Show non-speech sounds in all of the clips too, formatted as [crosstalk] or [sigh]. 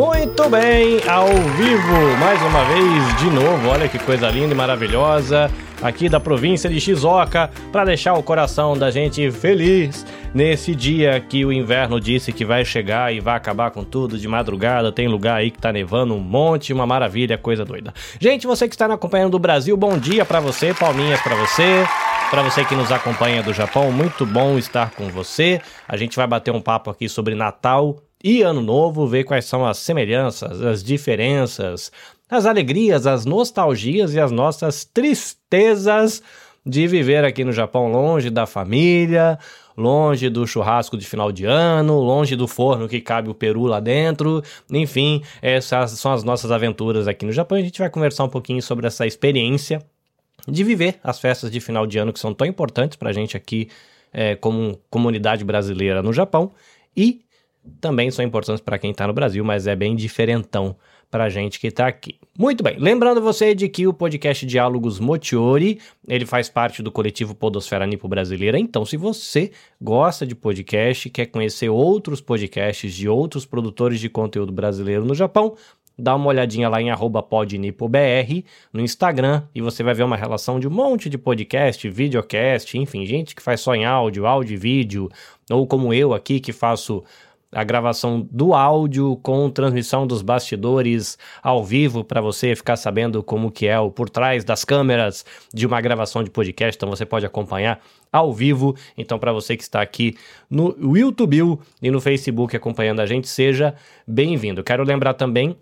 Muito bem, ao vivo, mais uma vez, de novo, olha que coisa linda e maravilhosa, aqui da província de Shizuoka, para deixar o coração da gente feliz nesse dia que o inverno disse que vai chegar e vai acabar com tudo de madrugada. Tem lugar aí que tá nevando um monte, uma maravilha, coisa doida. Gente, você que está nos acompanhando do Brasil, bom dia para você, palminhas para você. Para você que nos acompanha do Japão, muito bom estar com você. A gente vai bater um papo aqui sobre Natal e Ano Novo, ver quais são as semelhanças, as diferenças, as alegrias, as nostalgias e as nossas tristezas de viver aqui no Japão longe da família, longe do churrasco de final de ano, longe do forno que cabe o peru lá dentro. Enfim, essas são as nossas aventuras aqui no Japão. A gente vai conversar um pouquinho sobre essa experiência de viver as festas de final de ano que são tão importantes para a gente aqui é, como comunidade brasileira no Japão e também são importantes para quem está no Brasil, mas é bem diferentão para a gente que está aqui. Muito bem, lembrando você de que o podcast Diálogos Motiori, ele faz parte do coletivo Podosfera Nipo Brasileira, então se você gosta de podcast, quer conhecer outros podcasts de outros produtores de conteúdo brasileiro no Japão, dá uma olhadinha lá em podnipobr no Instagram e você vai ver uma relação de um monte de podcast, videocast, enfim, gente que faz só em áudio, áudio e vídeo, ou como eu aqui que faço a gravação do áudio com transmissão dos bastidores ao vivo para você ficar sabendo como que é o por trás das câmeras de uma gravação de podcast, então você pode acompanhar ao vivo. Então para você que está aqui no YouTube e no Facebook acompanhando a gente, seja bem-vindo. Quero lembrar também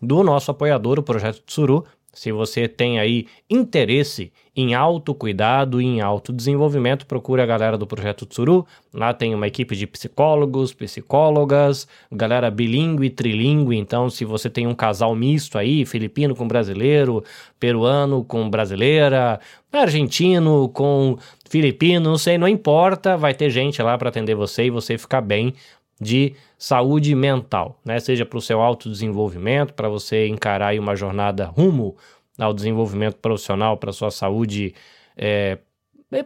do nosso apoiador, o Projeto Tsuru, se você tem aí interesse em autocuidado e em autodesenvolvimento, procure a galera do Projeto Tsuru. Lá tem uma equipe de psicólogos, psicólogas, galera bilíngue, trilingue. Então, se você tem um casal misto aí, filipino com brasileiro, peruano com brasileira, argentino com filipino, não sei, não importa, vai ter gente lá para atender você e você ficar bem de saúde mental, né? Seja para o seu autodesenvolvimento, para você encarar uma jornada rumo ao desenvolvimento profissional, para sua saúde é,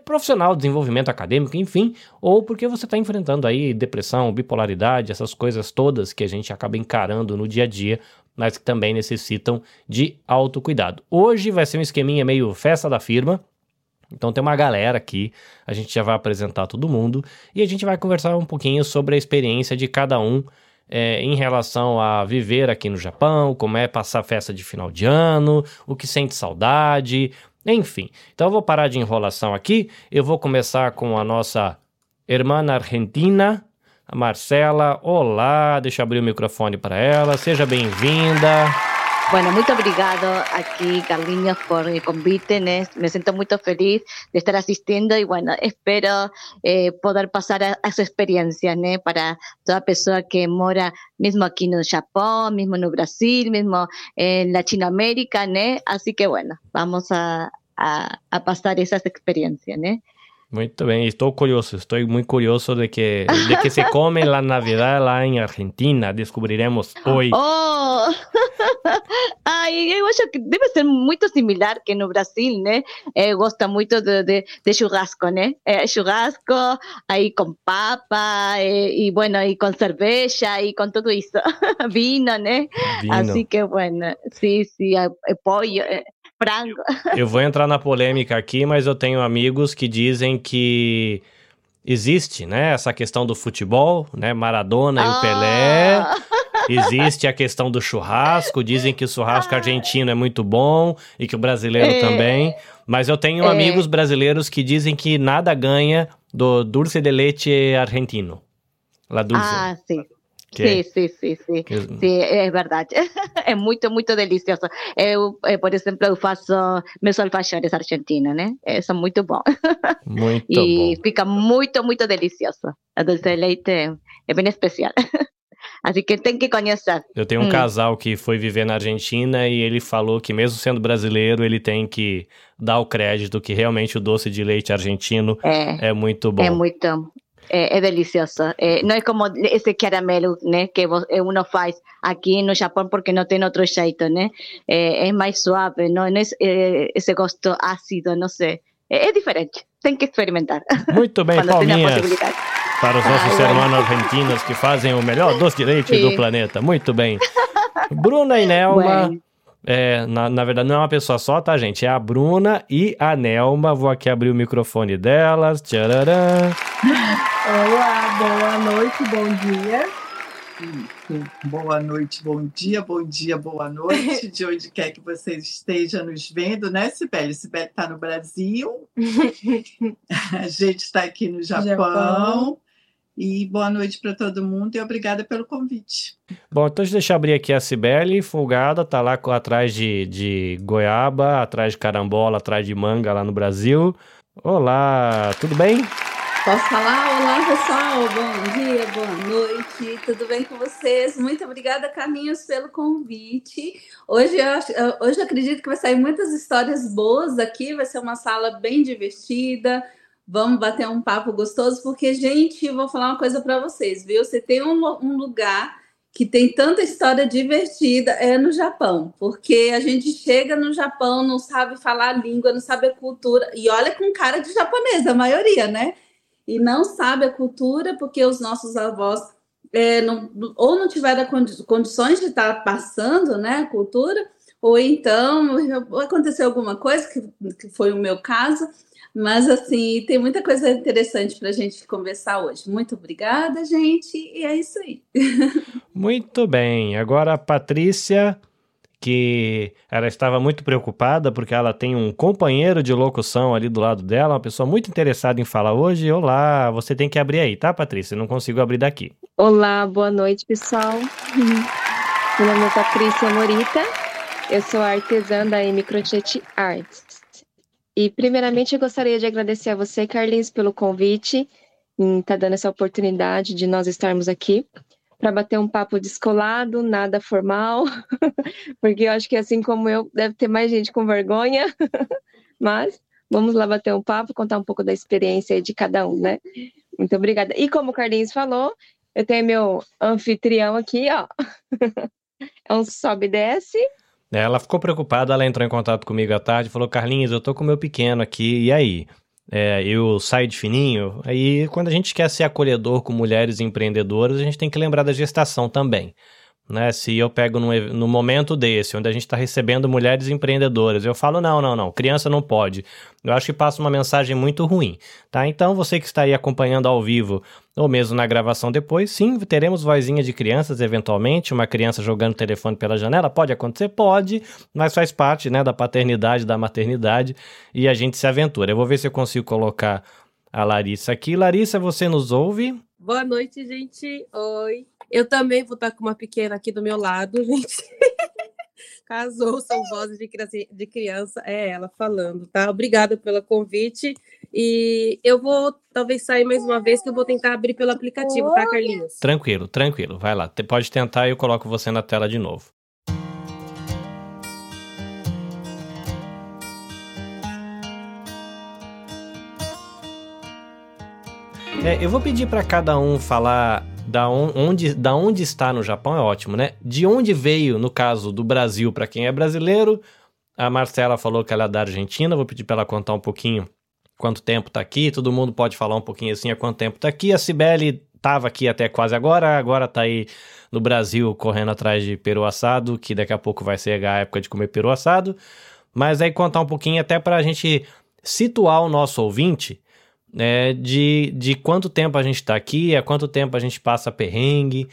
profissional, desenvolvimento acadêmico, enfim, ou porque você está enfrentando aí depressão, bipolaridade, essas coisas todas que a gente acaba encarando no dia a dia, mas que também necessitam de autocuidado. Hoje vai ser um esqueminha meio festa da firma, então tem uma galera aqui, a gente já vai apresentar todo mundo e a gente vai conversar um pouquinho sobre a experiência de cada um é, em relação a viver aqui no Japão, como é passar festa de final de ano, o que sente saudade, enfim. Então eu vou parar de enrolação aqui, eu vou começar com a nossa irmã argentina, a Marcela. Olá, deixa eu abrir o microfone para ela, seja bem-vinda. Bueno, muy obrigado aquí, Carliños, por el convite. Me siento muy feliz de estar asistiendo y bueno, espero eh, poder pasar a, a su experiencia para toda persona que mora mismo aquí en Japón, mismo en Brasil, mismo en Latinoamérica. Así que bueno, vamos a, a, a pasar esas experiencias. Muito bem, estou curioso, estou muito curioso de que, de que se come a Navidad lá em Argentina, descobriremos hoje. Oh, ai, eu acho que deve ser muito similar que no Brasil, né? Eh, gosta muito de, de, de churrasco, né? Eh, churrasco, aí com papa, eh, e bueno, e com cerveja, e com tudo isso, [laughs] vino, né? Vino. Assim que, bueno, sim, sim, pollo, Eu vou entrar na polêmica aqui, mas eu tenho amigos que dizem que existe, né, essa questão do futebol, né, Maradona e o Pelé. Ah! Existe a questão do churrasco, dizem que o churrasco ah! argentino é muito bom e que o brasileiro é. também. Mas eu tenho é. amigos brasileiros que dizem que nada ganha do dulce de leite argentino. La dulce. Ah, sim. Que, sí, sí, sí, sí, que... sí, es verdad. [laughs] es muy, muy delicioso. Eu, eh, por exemplo, eu faço meus alfajores argentinos, né? Eh, são muito bons. [laughs] Muito e bom. fica muito, muito delicioso. A dulce de leite é bem especial. [laughs] Assim que tem que conhecer. Eu tenho um hum. casal que foi viver na Argentina e ele falou que, mesmo sendo brasileiro, ele tem que dar o crédito que realmente o doce de leite argentino é, é muito bom. É muito, é, é delicioso. É, não é como esse caramelo né, que uno faz aqui no Japão porque não tem outro jeito, né? É, é mais suave, não, não é esse gosto ácido, não sei. É, diferente. Tem que experimentar. Muito bem, [laughs] Palminhas. Para os nossos Ai, irmãos argentinos que fazem o melhor doce de leite Sim. do planeta. Muito bem. Bruna e Nelma. É, na, na verdade, não é uma pessoa só, tá, gente? É a Bruna e a Nelma. Vou aqui abrir o microfone delas. Tchararã. Olá, boa noite, bom dia. Boa noite, bom dia, bom dia, boa noite, [laughs] de onde quer que vocês estejam nos vendo, né, Sibeli? Sibeli está no Brasil, [laughs] a gente está aqui no Japão. Japão. E boa noite para todo mundo e obrigada pelo convite. Bom, então deixa eu abrir aqui a Cibele, folgada, tá lá atrás de, de goiaba, atrás de carambola, atrás de manga lá no Brasil. Olá, tudo bem? Posso falar? Olá, pessoal. Bom dia, boa noite. Tudo bem com vocês? Muito obrigada, Caminhos, pelo convite. Hoje eu, hoje eu acredito que vai sair muitas histórias boas aqui. Vai ser uma sala bem divertida. Vamos bater um papo gostoso, porque, gente, vou falar uma coisa para vocês, viu? Você tem um, um lugar que tem tanta história divertida é no Japão, porque a gente chega no Japão, não sabe falar a língua, não sabe a cultura, e olha com cara de japonês, a maioria, né? e não sabe a cultura porque os nossos avós é, não, ou não tiveram condições de estar passando né, a cultura, ou então aconteceu alguma coisa, que, que foi o meu caso, mas assim, tem muita coisa interessante para a gente conversar hoje. Muito obrigada, gente, e é isso aí. [laughs] Muito bem. Agora, Patrícia, que ela estava muito preocupada porque ela tem um companheiro de locução ali do lado dela, uma pessoa muito interessada em falar hoje. Olá, você tem que abrir aí, tá, Patrícia? não consigo abrir daqui. Olá, boa noite, pessoal. Meu nome é Patrícia Morita, eu sou artesã da Microchet Arts. E primeiramente eu gostaria de agradecer a você, Carlinhos, pelo convite, em estar tá dando essa oportunidade de nós estarmos aqui para bater um papo descolado, nada formal, [laughs] porque eu acho que assim como eu, deve ter mais gente com vergonha, [laughs] mas vamos lá bater um papo, contar um pouco da experiência de cada um, né? Muito obrigada. E como o Carlinhos falou, eu tenho meu anfitrião aqui, ó. [laughs] é um sobe e desce. Ela ficou preocupada, ela entrou em contato comigo à tarde, falou: Carlinhos, eu tô com o meu pequeno aqui, e aí? é, eu saio de fininho. Aí, quando a gente quer ser acolhedor com mulheres empreendedoras, a gente tem que lembrar da gestação também. Né? Se eu pego num, no momento desse, onde a gente está recebendo mulheres empreendedoras, eu falo, não, não, não, criança não pode. Eu acho que passa uma mensagem muito ruim, tá? Então, você que está aí acompanhando ao vivo, ou mesmo na gravação depois, sim, teremos vozinha de crianças, eventualmente, uma criança jogando telefone pela janela, pode acontecer? Pode, mas faz parte, né, da paternidade, da maternidade, e a gente se aventura. Eu vou ver se eu consigo colocar a Larissa aqui. Larissa, você nos ouve? Boa noite, gente. Oi. Eu também vou estar com uma pequena aqui do meu lado, [laughs] gente. Casou, são vozes de criança, de criança, é ela falando, tá? Obrigada pelo convite. E eu vou talvez sair mais uma vez, que eu vou tentar abrir pelo aplicativo, tá, Carlinhos? Tranquilo, tranquilo. Vai lá. Pode tentar e eu coloco você na tela de novo. É, eu vou pedir para cada um falar da onde, da onde está no Japão, é ótimo, né? De onde veio, no caso do Brasil, para quem é brasileiro. A Marcela falou que ela é da Argentina, vou pedir para ela contar um pouquinho quanto tempo tá aqui. Todo mundo pode falar um pouquinho assim há quanto tempo tá aqui. A Cibele tava aqui até quase agora, agora tá aí no Brasil correndo atrás de peru assado, que daqui a pouco vai ser a época de comer peru assado. Mas aí contar um pouquinho até para a gente situar o nosso ouvinte né, de, de quanto tempo a gente está aqui, há quanto tempo a gente passa perrengue,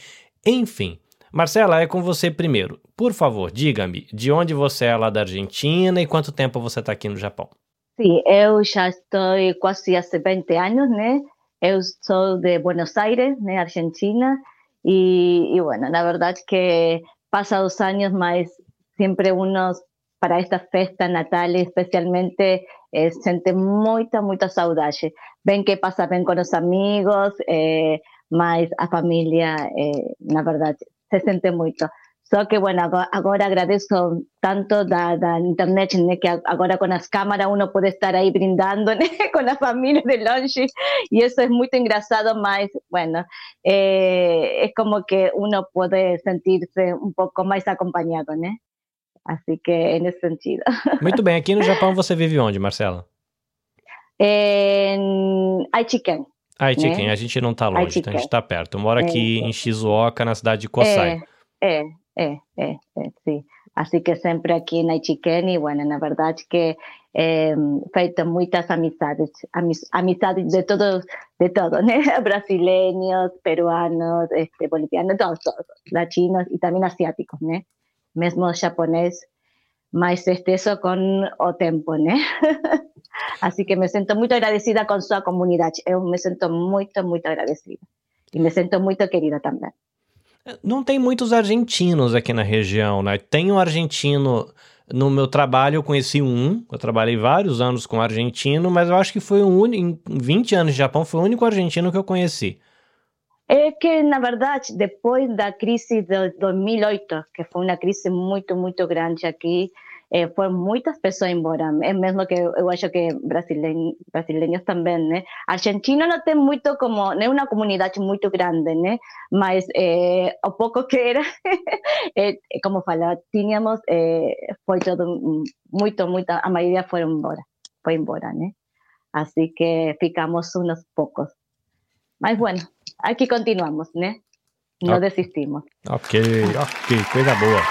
enfim. Marcela, é com você primeiro. Por favor, diga-me, de onde você é lá da Argentina e quanto tempo você está aqui no Japão? Sim, eu já estou quase há 20 anos, né? Eu sou de Buenos Aires, né, Argentina, e, e bueno, na verdade que passa os anos, mas sempre unos para esta festa natal especialmente eh, sente muita, muita saudade. Ven que passa bem com os amigos, eh, mas a família, eh, na verdade, se sente muito. Só que, bueno, agora agradeço tanto da, da internet, né, que agora com as câmeras uno pode estar aí brindando [laughs] né, com a família de longe, e isso é muito engraçado, mas, bueno, é, é como que uno pode sentir-se um pouco mais acompanhado, né? Assim que é nesse sentido. [laughs] Muito bem. Aqui no Japão você vive onde, Marcela? Em Aichiken. Aitiken, né? a gente não tá longe, então a gente tá perto. Eu moro É, aqui em Shizuoka, na cidade de Kosai. É, é, é, é, é, sim. Así que sempre aqui na Ichiken, e bueno, na verdade que é, feito muitas amizades, amizades de todos, de todos, né? [laughs] Brasileiros, peruanos, este, bolivianos, todos, todos, latinos e também asiáticos, né? Mesmo japonês, este, isso com o tempo, né? [laughs] Así que me sinto muito agradecida com sua comunidade. Eu me sinto muito, muito agradecida. E me sinto muito querida também. Não tem muitos argentinos aqui na região, né? Tem um argentino no meu trabalho, eu conheci um. Eu trabalhei vários anos com argentino, mas eu acho que foi o único. Em 20 anos de Japão, foi o único argentino que eu conheci. É que, na verdade, depois da crise de 2008, que foi uma crise muito, muito grande aqui, eh, foram muitas pessoas embora. É mesmo que eu, acho que brasileiros, brasileiros também, né? Argentina não tem muito como, não é uma comunidade muito grande, né? Mas eh, o pouco que era, [laughs] eh, como falar, tínhamos, eh, foi todo muito, muito, a maioria foram embora, foi embora, né? Que ficamos uns poucos. Mas bueno, aqui continuamos, né? Não Ok. desistimos. Ok, ok, coisa boa.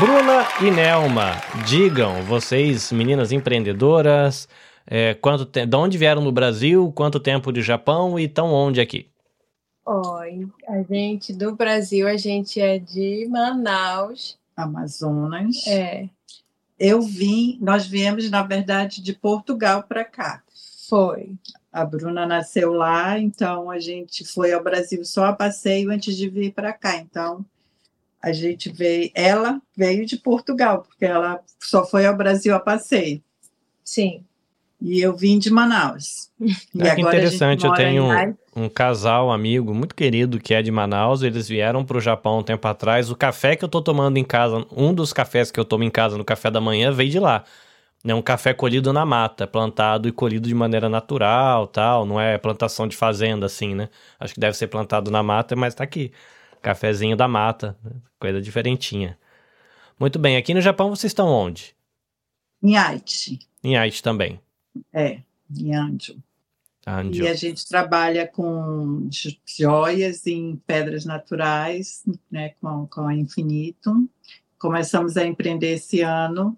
Bruna e Nelma, digam, vocês, meninas empreendedoras, é, quanto te... de onde vieram no Brasil, quanto tempo de Japão e estão onde aqui? Oi, a gente do Brasil, a gente é de Manaus. Amazonas. É, Eu vim, nós viemos, na verdade, de Portugal para cá. foi. A Bruna nasceu lá, então a gente foi ao Brasil só a passeio antes de vir para cá. Então a gente veio, ela veio de Portugal, porque ela só foi ao Brasil a passeio. Sim. E eu vim de Manaus. E Ah, que interessante, eu tenho Ai- um casal, amigo, muito querido, que é de Manaus, eles vieram pro Japão um tempo atrás. O café que eu tô tomando em casa, um dos cafés que eu tomo em casa no café da manhã, veio de lá. É um café colhido na mata, plantado e colhido de maneira natural, tal, não é plantação de fazenda assim, né? Acho que deve ser plantado na mata, mas tá aqui. Cafezinho da mata, né? coisa diferentinha. Muito bem, aqui no Japão vocês estão onde? em Aichi. Em Aichi também. É, em Anjo. Anjo. E a gente trabalha com jo- joias em pedras naturais, né, com, com a Infinitum. Começamos a empreender esse ano.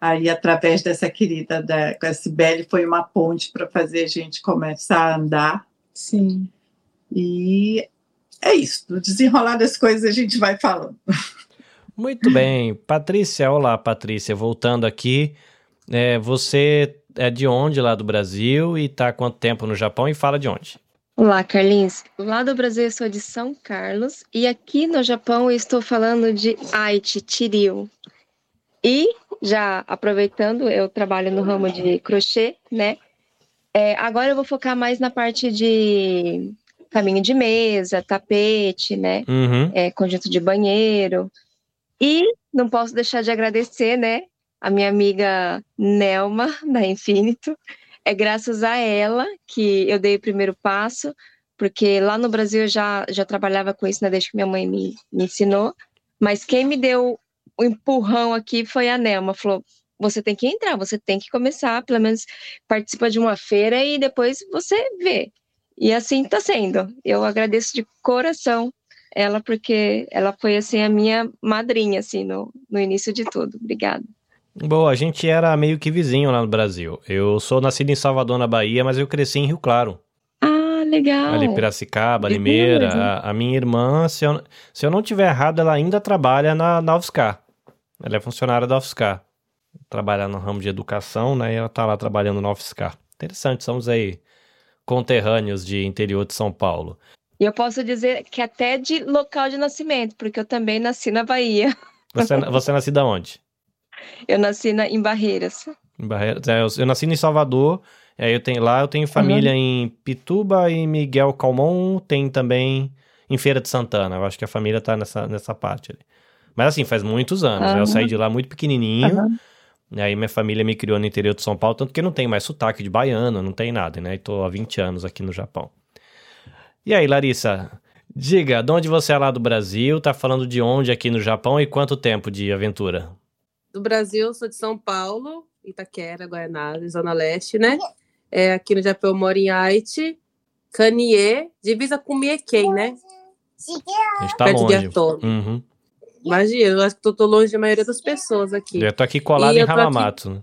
Aí, através dessa querida da com a Cibele, foi uma ponte para fazer a gente começar a andar. Sim. E é isso. No desenrolar das coisas, a gente vai falando. Muito bem. Patrícia, olá, Patrícia. Voltando aqui, é, você é de onde lá do Brasil e tá há quanto tempo no Japão e fala de onde? Olá, Carlinhos. Lá do Brasil eu sou de São Carlos e aqui no Japão eu estou falando de Aichi, Chiryu. E já aproveitando, eu trabalho no ramo de crochê, né? É, agora eu vou focar mais na parte de caminho de mesa, tapete, né? Uhum. é, conjunto de banheiro. E não posso deixar de agradecer, né, a minha amiga Nelma, [laughs] da Infinito. É graças a ela que eu dei o primeiro passo, porque lá no Brasil eu já, já trabalhava com isso, né, desde que minha mãe me, me ensinou. Mas quem me deu o empurrão aqui foi a Nelma. Falou: você tem que entrar, você tem que começar, pelo menos participa de uma feira e depois você vê. E assim está sendo. Eu agradeço de coração ela porque ela foi assim a minha madrinha assim no, no início de tudo. Obrigada. Boa, a gente era meio que vizinho lá no Brasil. Eu sou nascido em Salvador, na Bahia, mas eu cresci em Rio Claro. Ah, legal. Ali Piracicaba, Limeira. A, a minha irmã, se eu, se eu não tiver errado, ela ainda trabalha na, na UFSCar. Ela é funcionária da UFSCar. Trabalha no ramo de educação, né? E ela tá lá trabalhando na UFSCar. Interessante, somos aí conterrâneos de interior de São Paulo. E eu posso dizer que até de local de nascimento, porque eu também nasci na Bahia. [laughs] Você, você é nascida onde? Eu nasci na, em Barreiras. Em Barreiras. É, eu, eu nasci em Salvador. e Aí eu tenho lá, eu tenho família em Pituba e Miguel Calmon, tem também em Feira de Santana. Eu acho que a família tá nessa, nessa parte ali. Mas assim, faz muitos anos. né? Eu saí de lá muito pequenininho. Aham. E aí minha família me criou no interior de São Paulo, tanto que não tem mais sotaque de baiano, não tem nada, né? E tô há 20 anos aqui no Japão. E aí, Larissa, diga, de onde você é lá do Brasil? Tá falando de onde aqui no Japão e quanto tempo de aventura? Do Brasil, sou de São Paulo, Itaquera, Guaianazes, Zona Leste, né? É, aqui no Japão eu moro em Haiti. Kanye, divisa com Mieken, né? A gente tá Perto de longe. Atolo. Uhum. Imagina, eu acho que eu tô longe da maioria das pessoas aqui. Eu tô aqui colado E em tô aqui- né?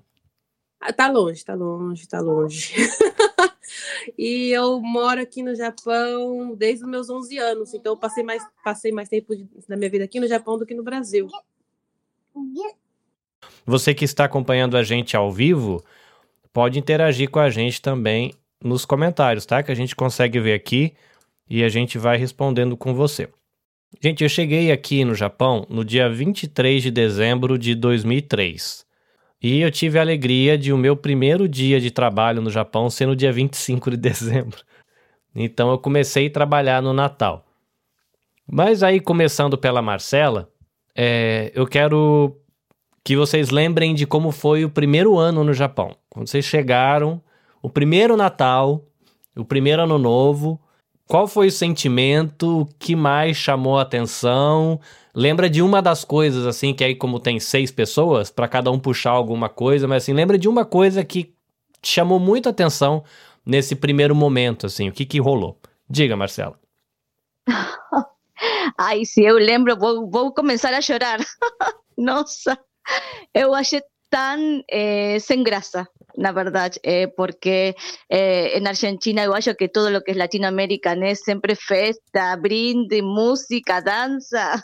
Ah, Tá longe, tá longe, tá longe. [laughs] e eu moro aqui no Japão desde os meus 11 anos, então eu passei mais, passei mais tempo da minha vida aqui no Japão do que no Brasil. Você que está acompanhando a gente ao vivo, pode interagir com a gente também nos comentários, tá? Que a gente consegue ver aqui e a gente vai respondendo com você. Gente, eu cheguei aqui no Japão no dia 23 de dezembro de 2003. E eu tive a alegria de o meu primeiro dia de trabalho no Japão ser no dia 25 de dezembro. Então eu comecei a trabalhar no Natal. Mas aí, começando pela Marcela, é, eu quero que vocês lembrem de como foi o primeiro ano no Japão. Quando vocês chegaram, o primeiro Natal, o primeiro Ano Novo, qual foi o sentimento? O que mais chamou a atenção? Lembra de uma das coisas, assim, que aí, como tem seis pessoas, para cada um puxar alguma coisa, mas assim, lembra de uma coisa que chamou muito atenção nesse primeiro momento, assim, o que que rolou? Diga, Marcela. [laughs] Ai, se eu lembro, vou, vou começar a chorar. [laughs] Nossa, eu achei tão eh, sem graça, na verdade, eh, porque eh, na Argentina eu acho que todo lo que es Latinoamérica, né, sempre festa, brinde, música, dança,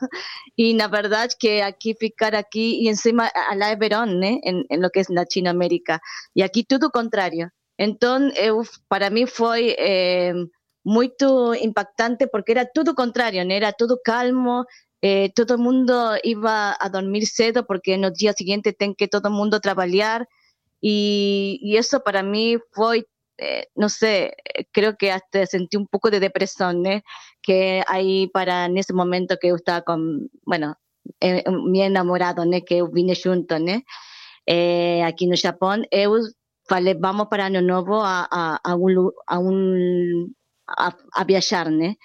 e [laughs] na verdade que aqui ficar aqui, e encima lá é verão, né, en, en lo que es Latinoamérica, e aqui tudo contrário. Então, eu, para mim foi eh, muito impactante porque era tudo contrário, né? era tudo calmo, eh, todo mundo iba a dormir cedo porque no dia seguinte tem que todo mundo trabalhar e, e isso para mim foi, eh, não sei, eh, creo que hasta sentí un poco de depresión, né? que aí para nesse momento que eu estava com, bueno, eh, mi enamorado, né? que eu vine junto, né? Eh, aqui no Japão, eu falei, vamos para Ano Novo a, a, a um, lu- a um a, a viajar, né?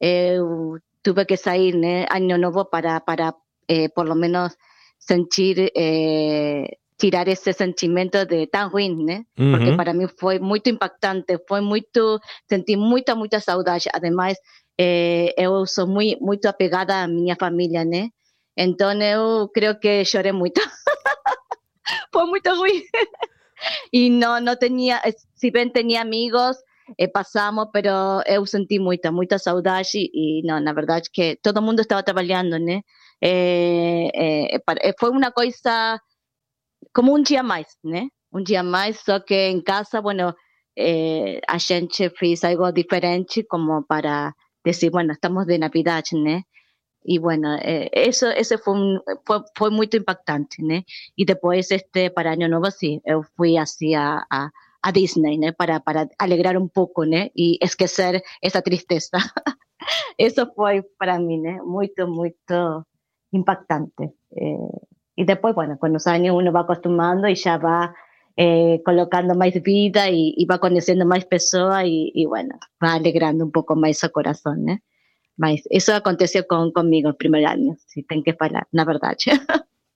Eu tuve que sair, né, Ano Novo para, para eh, por lo menos sentir, eh, tirar esse sentimento de tão ruim, né? Porque Uhum. para mim foi muito impactante, foi muito, senti muita, muita saudade. Ademais, eh, eu sou muito, muito apegada à minha família, né? Então eu creio que chorei muito. foi muito ruim. e não, não tinha, se bem tinha amigos, eh, passamos, pero eu senti muita, muita saudade e não, na verdade que todo mundo estava trabalhando, né? Eh, foi uma coisa como um dia mais, né? Um dia mais, só que em casa, bueno, eh, a gente fez algo diferente como para dizer, bueno, estamos de Navidad, né? E bueno, eh, eso, ese fue, un- fue, fue muito impactante, né? E depois, este, para Ano Novo, sim, eu fui assim a, a, Disney, né? Para, para alegrar um pouco, né? E esquecer essa tristeza. [laughs] Eso foi para mim, né? Muito, muito impactante. Eh, y después, bueno, con los años uno va acostumbrando y ya va eh, colocando más vida y, y va conociendo más personas y, y, bueno, va alegrando un poco más su corazón, ¿no? Mas eso aconteció con, conmigo el primer año, si tengo que falar, na verdade.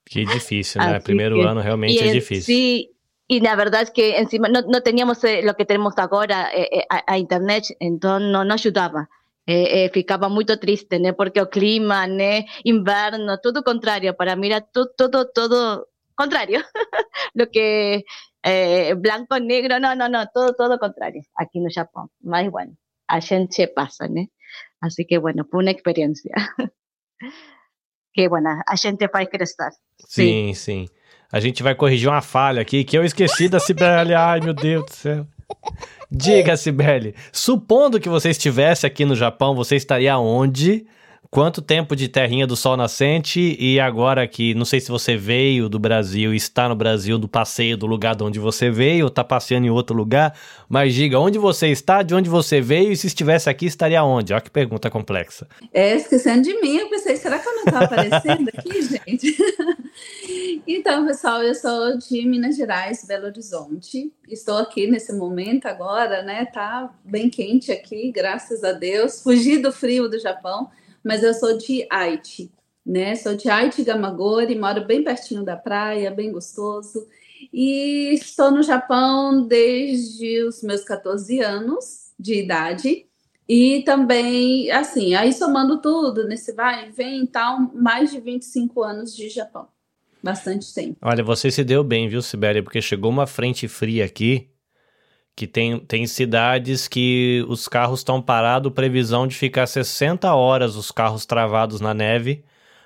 Que difícil, né? Primeiro que- ano realmente é en difícil. Sí, y la verdad es que encima no, no teníamos eh, lo que tenemos ahora eh, eh, a, a internet, entonces no, no ayudaba. Eh, eh, ficaba muy triste, né? Porque o clima, né? Inverno, todo contrario. Para mí era todo, todo, todo contrario. [laughs] lo que eh, blanco, negro, no, no, no, todo, todo contrario aquí no Japón. Mas bueno, a gente pasa, né? Así que bueno, fue una experiencia. [laughs] que bueno, a gente faz crescer. Sim, sim. A gente vai corrigir uma falha aqui que eu esqueci da Cibele. Ai, meu Deus do céu. Diga, Cibele, supondo que você estivesse aqui no Japão, você estaria onde? Quanto tempo de terrinha do sol nascente? E agora que, não sei se você veio do Brasil, está no Brasil, do passeio do lugar de onde você veio, está passeando em outro lugar, mas diga onde você está, de onde você veio, e se estivesse aqui, estaria onde? Olha que pergunta complexa. É, esquecendo de mim, eu pensei, será que eu não estou aparecendo aqui, [laughs] gente? então, pessoal, eu sou de Minas Gerais, Belo Horizonte. Estou aqui nesse momento agora, né? Tá bem quente aqui, graças a Deus. Fugi do frio do Japão, mas eu sou de Aichi, né? Sou de Aichi Gamagori, moro bem pertinho da praia, bem gostoso. E estou no Japão desde os meus 14 anos de idade. E também, assim, aí somando tudo, nesse vai e vem e tal, mais de 25 anos de Japão. Bastante tempo. Olha, você se deu bem, viu, Sibeli? Porque chegou uma frente fria aqui, que tem, tem cidades que os carros estão parados, previsão de ficar 60 horas os carros travados na neve.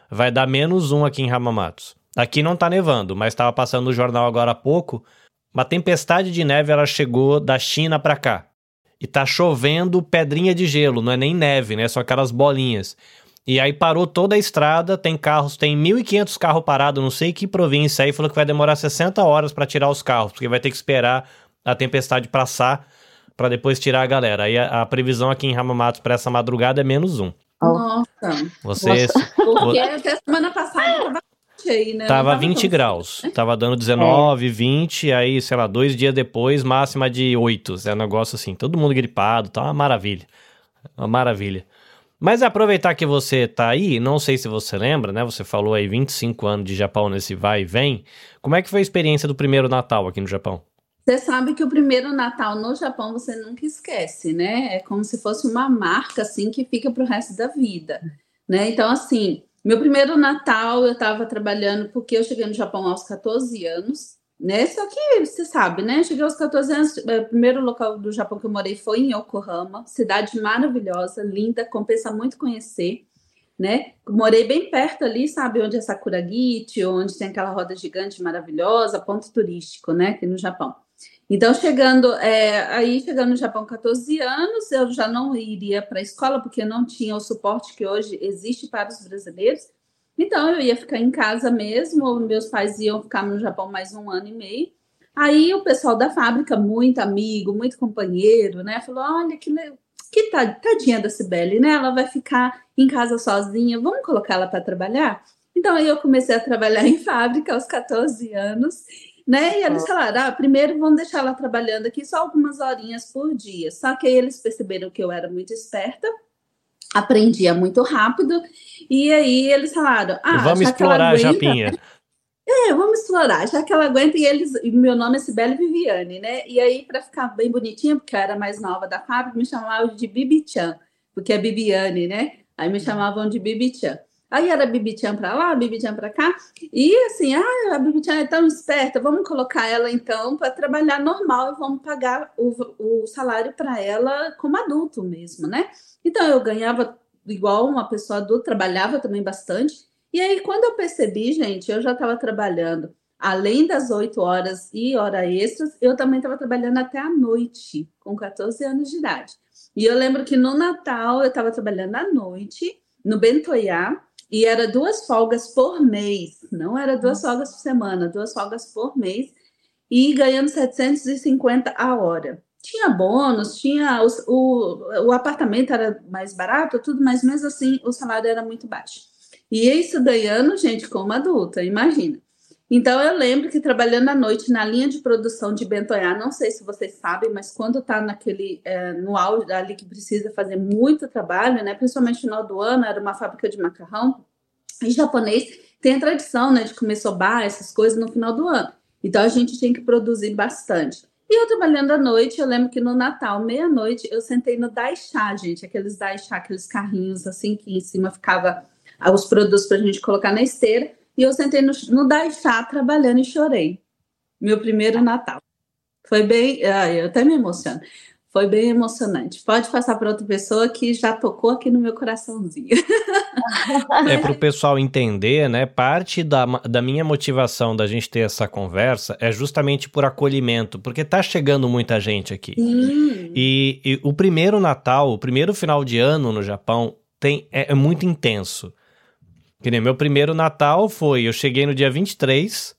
Vai dar menos um aqui em Ramamatos. Aqui não tá nevando, mas estava passando no jornal agora há pouco. Uma tempestade de neve ela chegou da China para cá e tá chovendo pedrinha de gelo, não é nem neve, né? São aquelas bolinhas. E aí parou toda a estrada, tem carros, tem 1.500 carros parados, não sei que província aí, falou que vai demorar 60 horas para tirar os carros, porque vai ter que esperar a tempestade passar para depois tirar a galera. Aí a, a previsão aqui em Ramamatos para essa madrugada é menos um. Nossa. Vocês. [laughs] Porque até semana passada tava aí, né? Tava Não 20 tão- graus. Tava dando 19, 20, aí, sei lá, dois dias depois, máxima de 8. É um negócio assim, todo mundo gripado, tá uma maravilha. Uma maravilha. Mas aproveitar que você tá aí, não sei se você lembra, né? Você falou aí 25 anos de Japão nesse vai e vem. Como é que foi a experiência do primeiro Natal aqui no Japão? Você sabe que o primeiro Natal no Japão você nunca esquece, né? É como se fosse uma marca assim que fica para o resto da vida, né? Então assim, meu primeiro Natal eu estava trabalhando porque eu cheguei no Japão aos 14 anos, né? Só que você sabe, né? Cheguei aos 14 anos, é, o primeiro local do Japão que eu morei foi em Yokohama, cidade maravilhosa, linda, compensa muito conhecer. Né? Morei bem perto ali, sabe, onde é Sakuragiti, onde tem aquela roda gigante maravilhosa, ponto turístico, né, aqui no Japão. Então, chegando, é, aí chegando no Japão, 14 anos, eu já não iria para a escola, porque não tinha o suporte que hoje existe para os brasileiros. Então, eu ia ficar em casa mesmo, meus pais iam ficar no Japão mais um ano e meio. Aí, o pessoal da fábrica, muito amigo, muito companheiro, né, falou: olha, que, que ta- tadinha da Cibele, né? Ela vai ficar em casa sozinha, vamos colocar ela para trabalhar? Então, aí eu comecei a trabalhar [laughs] em fábrica aos 14 anos né? E eles falaram, ah, primeiro vamos deixar ela trabalhando aqui só algumas horinhas por dia. Só que aí eles perceberam que eu era muito esperta, aprendia muito rápido, e aí eles falaram, ah, Vamos explorar a aguenta- Japinha. [laughs] é, vamos explorar, já que ela aguenta, e eles, e meu nome é Cibele Viviane, né? E aí, para ficar bem bonitinha, porque eu era mais nova da fábrica, me chamavam de Bibi-chan, porque é Bibiane, né? Aí me chamavam de Bibi-chan. Aí era Bibi-chan para lá, Bibi-chan para cá, e assim, ah, a Bibi-chan é tão esperta, vamos colocar ela então para trabalhar normal e vamos pagar o, o salário para ela como adulto mesmo, né? Então eu ganhava igual uma pessoa adulta, trabalhava também bastante. E aí, quando eu percebi, gente, eu já estava trabalhando além das 8 horas e hora extras, eu também estava trabalhando até a noite, com 14 anos de idade. E eu lembro que no Natal eu estava trabalhando à noite, no Bentoiá, e era duas folgas por mês, não era duas folgas por semana, duas folgas por mês, e ganhando 750 a hora. Tinha bônus, tinha os- o, o apartamento era mais barato, tudo, mas mesmo assim o salário era muito baixo. E isso ganhando, gente, como adulta, imagina. Então eu lembro que trabalhando à noite na linha de produção de Bentoiá, não sei se vocês sabem, mas quando tá naquele é, no auge ali que precisa fazer muito trabalho, né? Principalmente no final do ano, era uma fábrica de macarrão. E japonês tem a tradição, né, de comer soba, essas coisas no final do ano. Então a gente tinha que produzir bastante. E eu trabalhando à noite, eu lembro que no Natal, meia-noite, eu sentei no Daishá, gente, aqueles Daishá, aqueles carrinhos assim que em cima ficava os produtos para a gente colocar na esteira. E eu sentei no, no Daishá trabalhando e chorei. Meu primeiro Natal. Foi bem. Ai, eu até me emociono. Foi bem emocionante. Pode passar para outra pessoa que já tocou aqui no meu coraçãozinho. [laughs] É para o pessoal entender, né? Parte da, da minha motivação da gente ter essa conversa é justamente por acolhimento, porque tá chegando muita gente aqui. Hum, E, e o primeiro Natal, o primeiro final de ano no Japão tem, é, é muito intenso. Que nem meu primeiro Natal foi, eu cheguei no dia 23,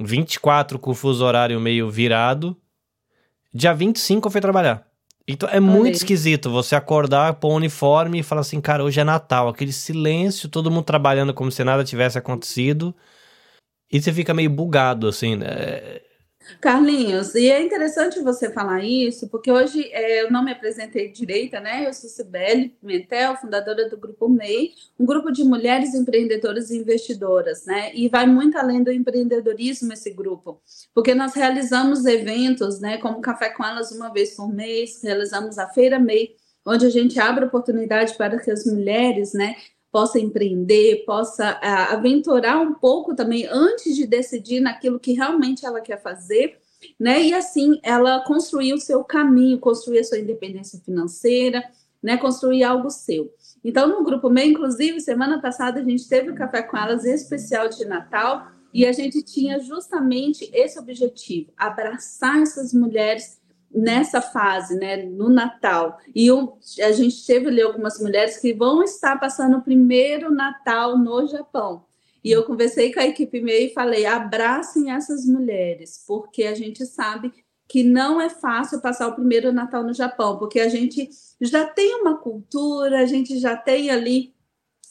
24 com o fuso horário meio virado, dia 25 eu fui trabalhar. Então é muito esquisito você acordar, pôr um uniforme e falar assim, cara, hoje é Natal, aquele silêncio, todo mundo trabalhando como se nada tivesse acontecido. E você fica meio bugado, assim, né? Carlinhos, e é interessante você falar isso, porque hoje é, eu não me apresentei direita, né? Eu sou Cibele Pimentel, fundadora do Grupo MEI, um grupo de mulheres empreendedoras e investidoras, né? E vai muito além do empreendedorismo esse grupo, porque nós realizamos eventos, né? Como Café com Elas uma vez por mês, realizamos a Feira MEI, onde a gente abre oportunidade para que as mulheres, né, possa empreender, possa uh, aventurar um pouco também antes de decidir naquilo que realmente ela quer fazer, né? E assim ela construir o seu caminho, construir a sua independência financeira, né? Construir algo seu. Então, no grupo MEI, inclusive, semana passada a gente teve o um café com elas especial de Natal e a gente tinha justamente esse objetivo: abraçar essas mulheres nessa fase, né, no Natal. E a gente teve ali algumas mulheres que vão estar passando o primeiro Natal no Japão. E eu conversei com a equipe meio e falei: abracem essas mulheres, porque a gente sabe que não é fácil passar o primeiro Natal no Japão, porque a gente já tem uma cultura, a gente já tem ali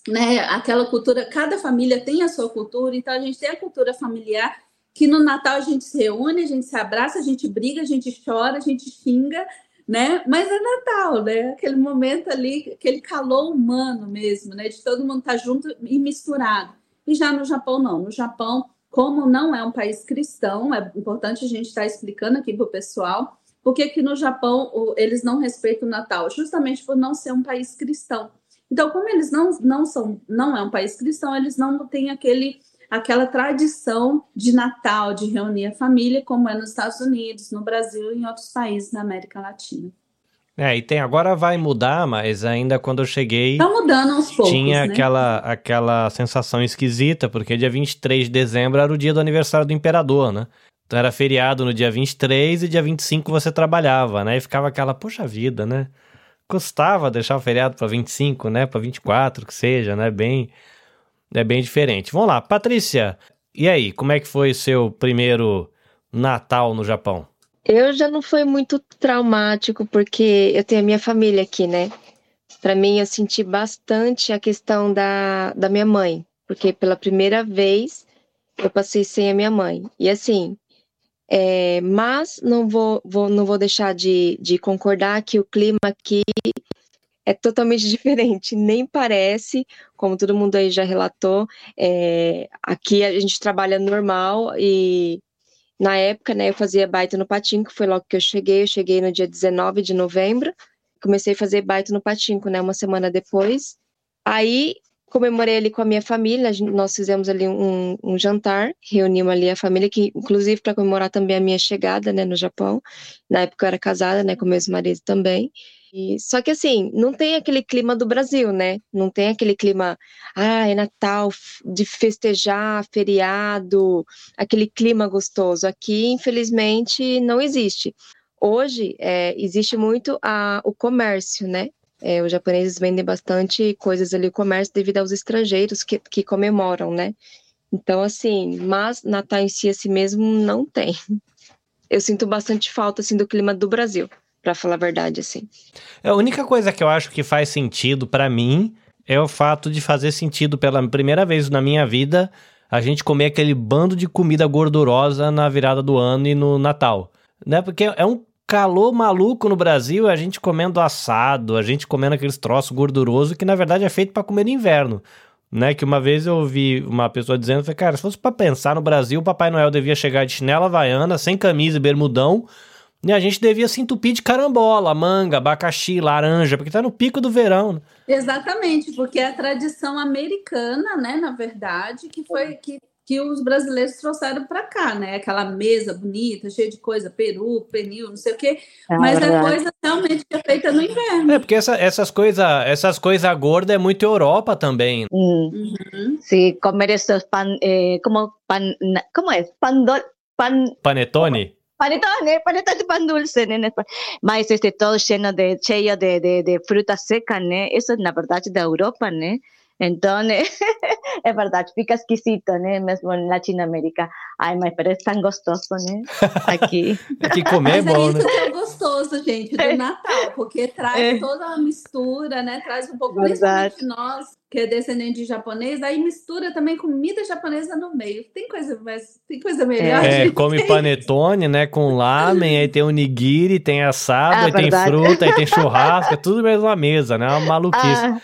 né, aquela cultura, cada família tem a sua cultura, então a gente tem a cultura familiar que no Natal a gente se reúne, a gente se abraça, a gente briga, a gente chora, a gente xinga, né? Mas é Natal, né? Aquele momento ali, aquele calor humano mesmo, né? De todo mundo estar tá junto e misturado. E já no Japão, não. No Japão, como não é um país cristão, é importante a gente estar tá explicando aqui para o pessoal, porque que no Japão eles não respeitam o Natal, justamente por não ser um país cristão. Então, como eles não, não são, não é um país cristão, eles não têm aquele aquela tradição de Natal, de reunir a família, como é nos Estados Unidos, no Brasil e em outros países da América Latina. É, e tem agora vai mudar, mas ainda quando eu cheguei. Tá mudando aos poucos. Tinha né? aquela, aquela sensação esquisita, porque dia 23 de dezembro era o dia do aniversário do imperador, né? Então era feriado no dia 23 e dia 25 você trabalhava, né? E ficava aquela, poxa vida, né? Custava deixar o feriado para 25, né? Para 24, que seja, né? Bem é bem diferente. Vamos lá, Patrícia, e aí, como é que foi seu primeiro Natal no Japão? Eu já não foi muito traumático, porque eu tenho a minha família aqui, né? Para mim, eu senti bastante a questão da, da minha mãe, porque pela primeira vez eu passei sem a minha mãe. E assim, é, mas não vou, vou, não vou deixar de, de concordar que o clima aqui é totalmente [laughs] diferente, nem parece, como todo mundo aí já relatou, é, aqui a gente trabalha normal e na época, né, eu fazia baita no patinco, foi logo que eu cheguei, eu cheguei no dia 19 de novembro, comecei a fazer baita no patinco, né, uma semana depois, aí comemorei ali com a minha família, nós fizemos ali um, um jantar, reunimos ali a família, que inclusive para comemorar também a minha chegada, né, no Japão, na época eu era casada, né, com meu marido também, só que assim, não tem aquele clima do Brasil, né? Não tem aquele clima, ah, é Natal, de festejar, feriado, aquele clima gostoso. Aqui, infelizmente, não existe. Hoje, é, existe muito a, o comércio, né? É, os japoneses vendem bastante coisas ali, o comércio, devido aos estrangeiros que, que comemoram, né? Então, assim, mas Natal em si, assim mesmo, não tem. Eu sinto bastante falta, assim, do clima do Brasil para falar a verdade, assim. É, a única coisa que eu acho que faz sentido para mim é o fato de fazer sentido pela primeira vez na minha vida a gente comer aquele bando de comida gordurosa na virada do ano e no Natal. Né? Porque é um calor maluco no Brasil, a gente comendo assado, a gente comendo aqueles troços gordurosos que na verdade é feito para comer no inverno. Né, que uma vez eu ouvi uma pessoa dizendo, cara, se fosse para pensar no Brasil, o Papai Noel devia chegar de chinela havaiana, sem camisa e bermudão, e a gente devia se entupir de carambola, manga, abacaxi, laranja, porque tá no pico do verão. Né? Exatamente, porque é a tradição americana, né, na verdade, que foi que, que os brasileiros trouxeram para cá, né? Aquela mesa bonita, cheia de coisa, peru, pernil, não sei o quê. É mas verdade. é coisa realmente que é feita no inverno. É, porque essa, essas coisas essas coisa gordas é muito Europa também. Uhum. Sim, comer esses pan, eh, como pan, como é? Pan, pan, Panetone? Panetone, panetone pan dulce, né? Mas este todo lleno de, cheio de, de, de frutas secas, né? Eso es na verdade da Europa, né? Então, é [laughs] verdade, fica esquisito, né? Mesmo na Latinoamérica. Ai, mas parece tão gostoso, né? Aqui. é que comer é bom, né? Isso é gostoso, gente, do Natal, porque traz é. toda a mistura, né? Traz um pouco, verdade. principalmente nós, que é descendente de japonês, aí mistura também comida japonesa no meio. Tem coisa mais, tem coisa melhor. É, come tem. panetone, né, com lamen, aí tem onigiri, tem assado, ah, aí verdade. tem fruta, aí tem churrasco, é tudo mesmo na mesa, né? É uma maluquice. Ah.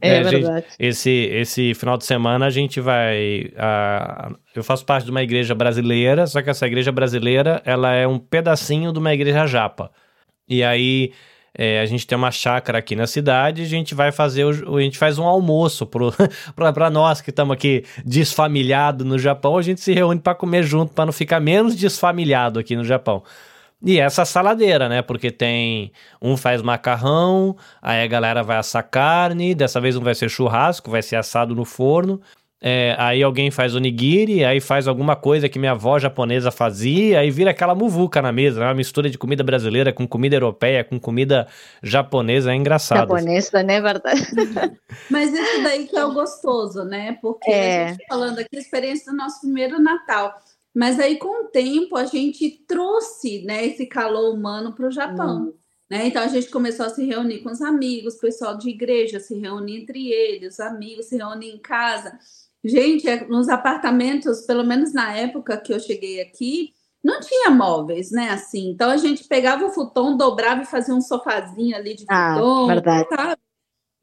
É, é verdade. Gente, esse, esse final de semana a gente vai. Uh, eu faço parte de uma igreja brasileira, só que essa igreja brasileira ela é um pedacinho de uma igreja japa. E aí É, a gente tem uma chácara aqui na cidade, a gente vai fazer o, a gente faz um almoço para [laughs] nós que estamos aqui desfamiliados no Japão, a gente se reúne para comer junto para não ficar menos desfamiliado aqui no Japão. E essa saladeira, né? Porque tem um faz macarrão, aí a galera vai assar carne, dessa vez não vai ser churrasco, vai ser assado no forno. É, aí alguém faz onigiri, aí faz alguma coisa que minha avó japonesa fazia, aí vira aquela muvuca na mesa, né? Uma mistura de comida brasileira com comida europeia, com comida japonesa, é engraçado. Japonesa, né, verdade? [laughs] Mas isso daí que é o gostoso, né? Porque é. a gente falando aqui, a experiência do nosso primeiro Natal. Mas aí, com o tempo, a gente trouxe né, esse calor humano para o Japão. Hum. Né? Então a gente começou a se reunir com os amigos, o pessoal de igreja se reúne entre eles, os amigos se reúnem em casa. Gente, é, nos apartamentos, pelo menos na época que eu cheguei aqui, não tinha móveis, né? Assim, então a gente pegava o futon, dobrava e fazia um sofazinho ali de ah, futon, verdade. sabe?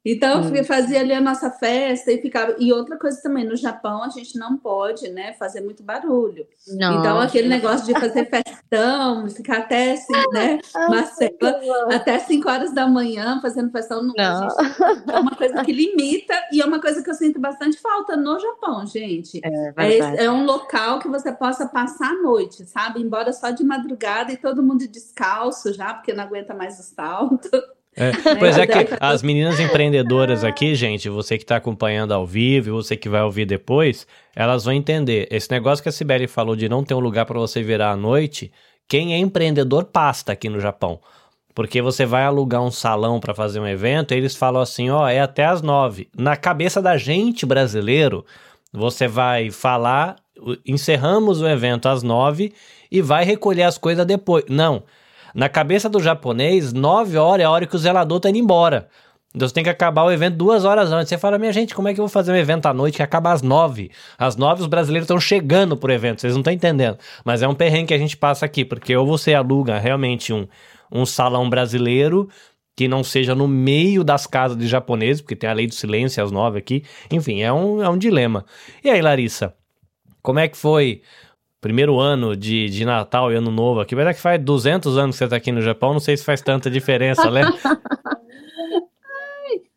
Então, hum. fazia ali a nossa festa e ficava. E outra coisa também, no Japão a gente não pode, né, fazer muito barulho. Não. Então, aquele negócio de fazer festão, ficar até assim, né, [laughs] Marcela, até 5 horas da manhã fazendo festão, não, não. Gente, [laughs] é uma coisa que limita e é uma coisa que eu sinto bastante falta no Japão, gente. É, é, é um local que você possa passar a noite, sabe? Embora só de madrugada e todo mundo descalço já, porque não aguenta mais o salto. É, [laughs] pois é que as meninas empreendedoras aqui, gente, você que está acompanhando ao vivo, você que vai ouvir depois, elas vão entender. Esse negócio que a Sibeli falou de não ter um lugar para você virar à noite, quem é empreendedor pasta aqui no Japão. Porque você vai alugar um salão para fazer um evento, e eles falam assim, ó, é até às nove. Na cabeça da gente brasileiro, você vai falar, encerramos o evento às nove e vai recolher as coisas depois. Não. Na cabeça do japonês, 9 horas é a hora que o zelador tá indo embora. Então você tem que acabar o evento duas horas antes. Você fala, minha gente, como é que eu vou fazer um evento à noite que acaba às nove? Às nove os brasileiros estão chegando pro evento, vocês não estão entendendo. Mas é um perrengue que a gente passa aqui, porque ou você aluga realmente um, um salão brasileiro que não seja no meio das casas de japoneses, porque tem a lei do silêncio às nove aqui. Enfim, é um, é um dilema. E aí, Larissa, como é que foi primeiro ano de, de Natal e Ano Novo aqui, mas é que faz 200 anos que você está aqui no Japão, não sei se faz tanta diferença, né? [laughs]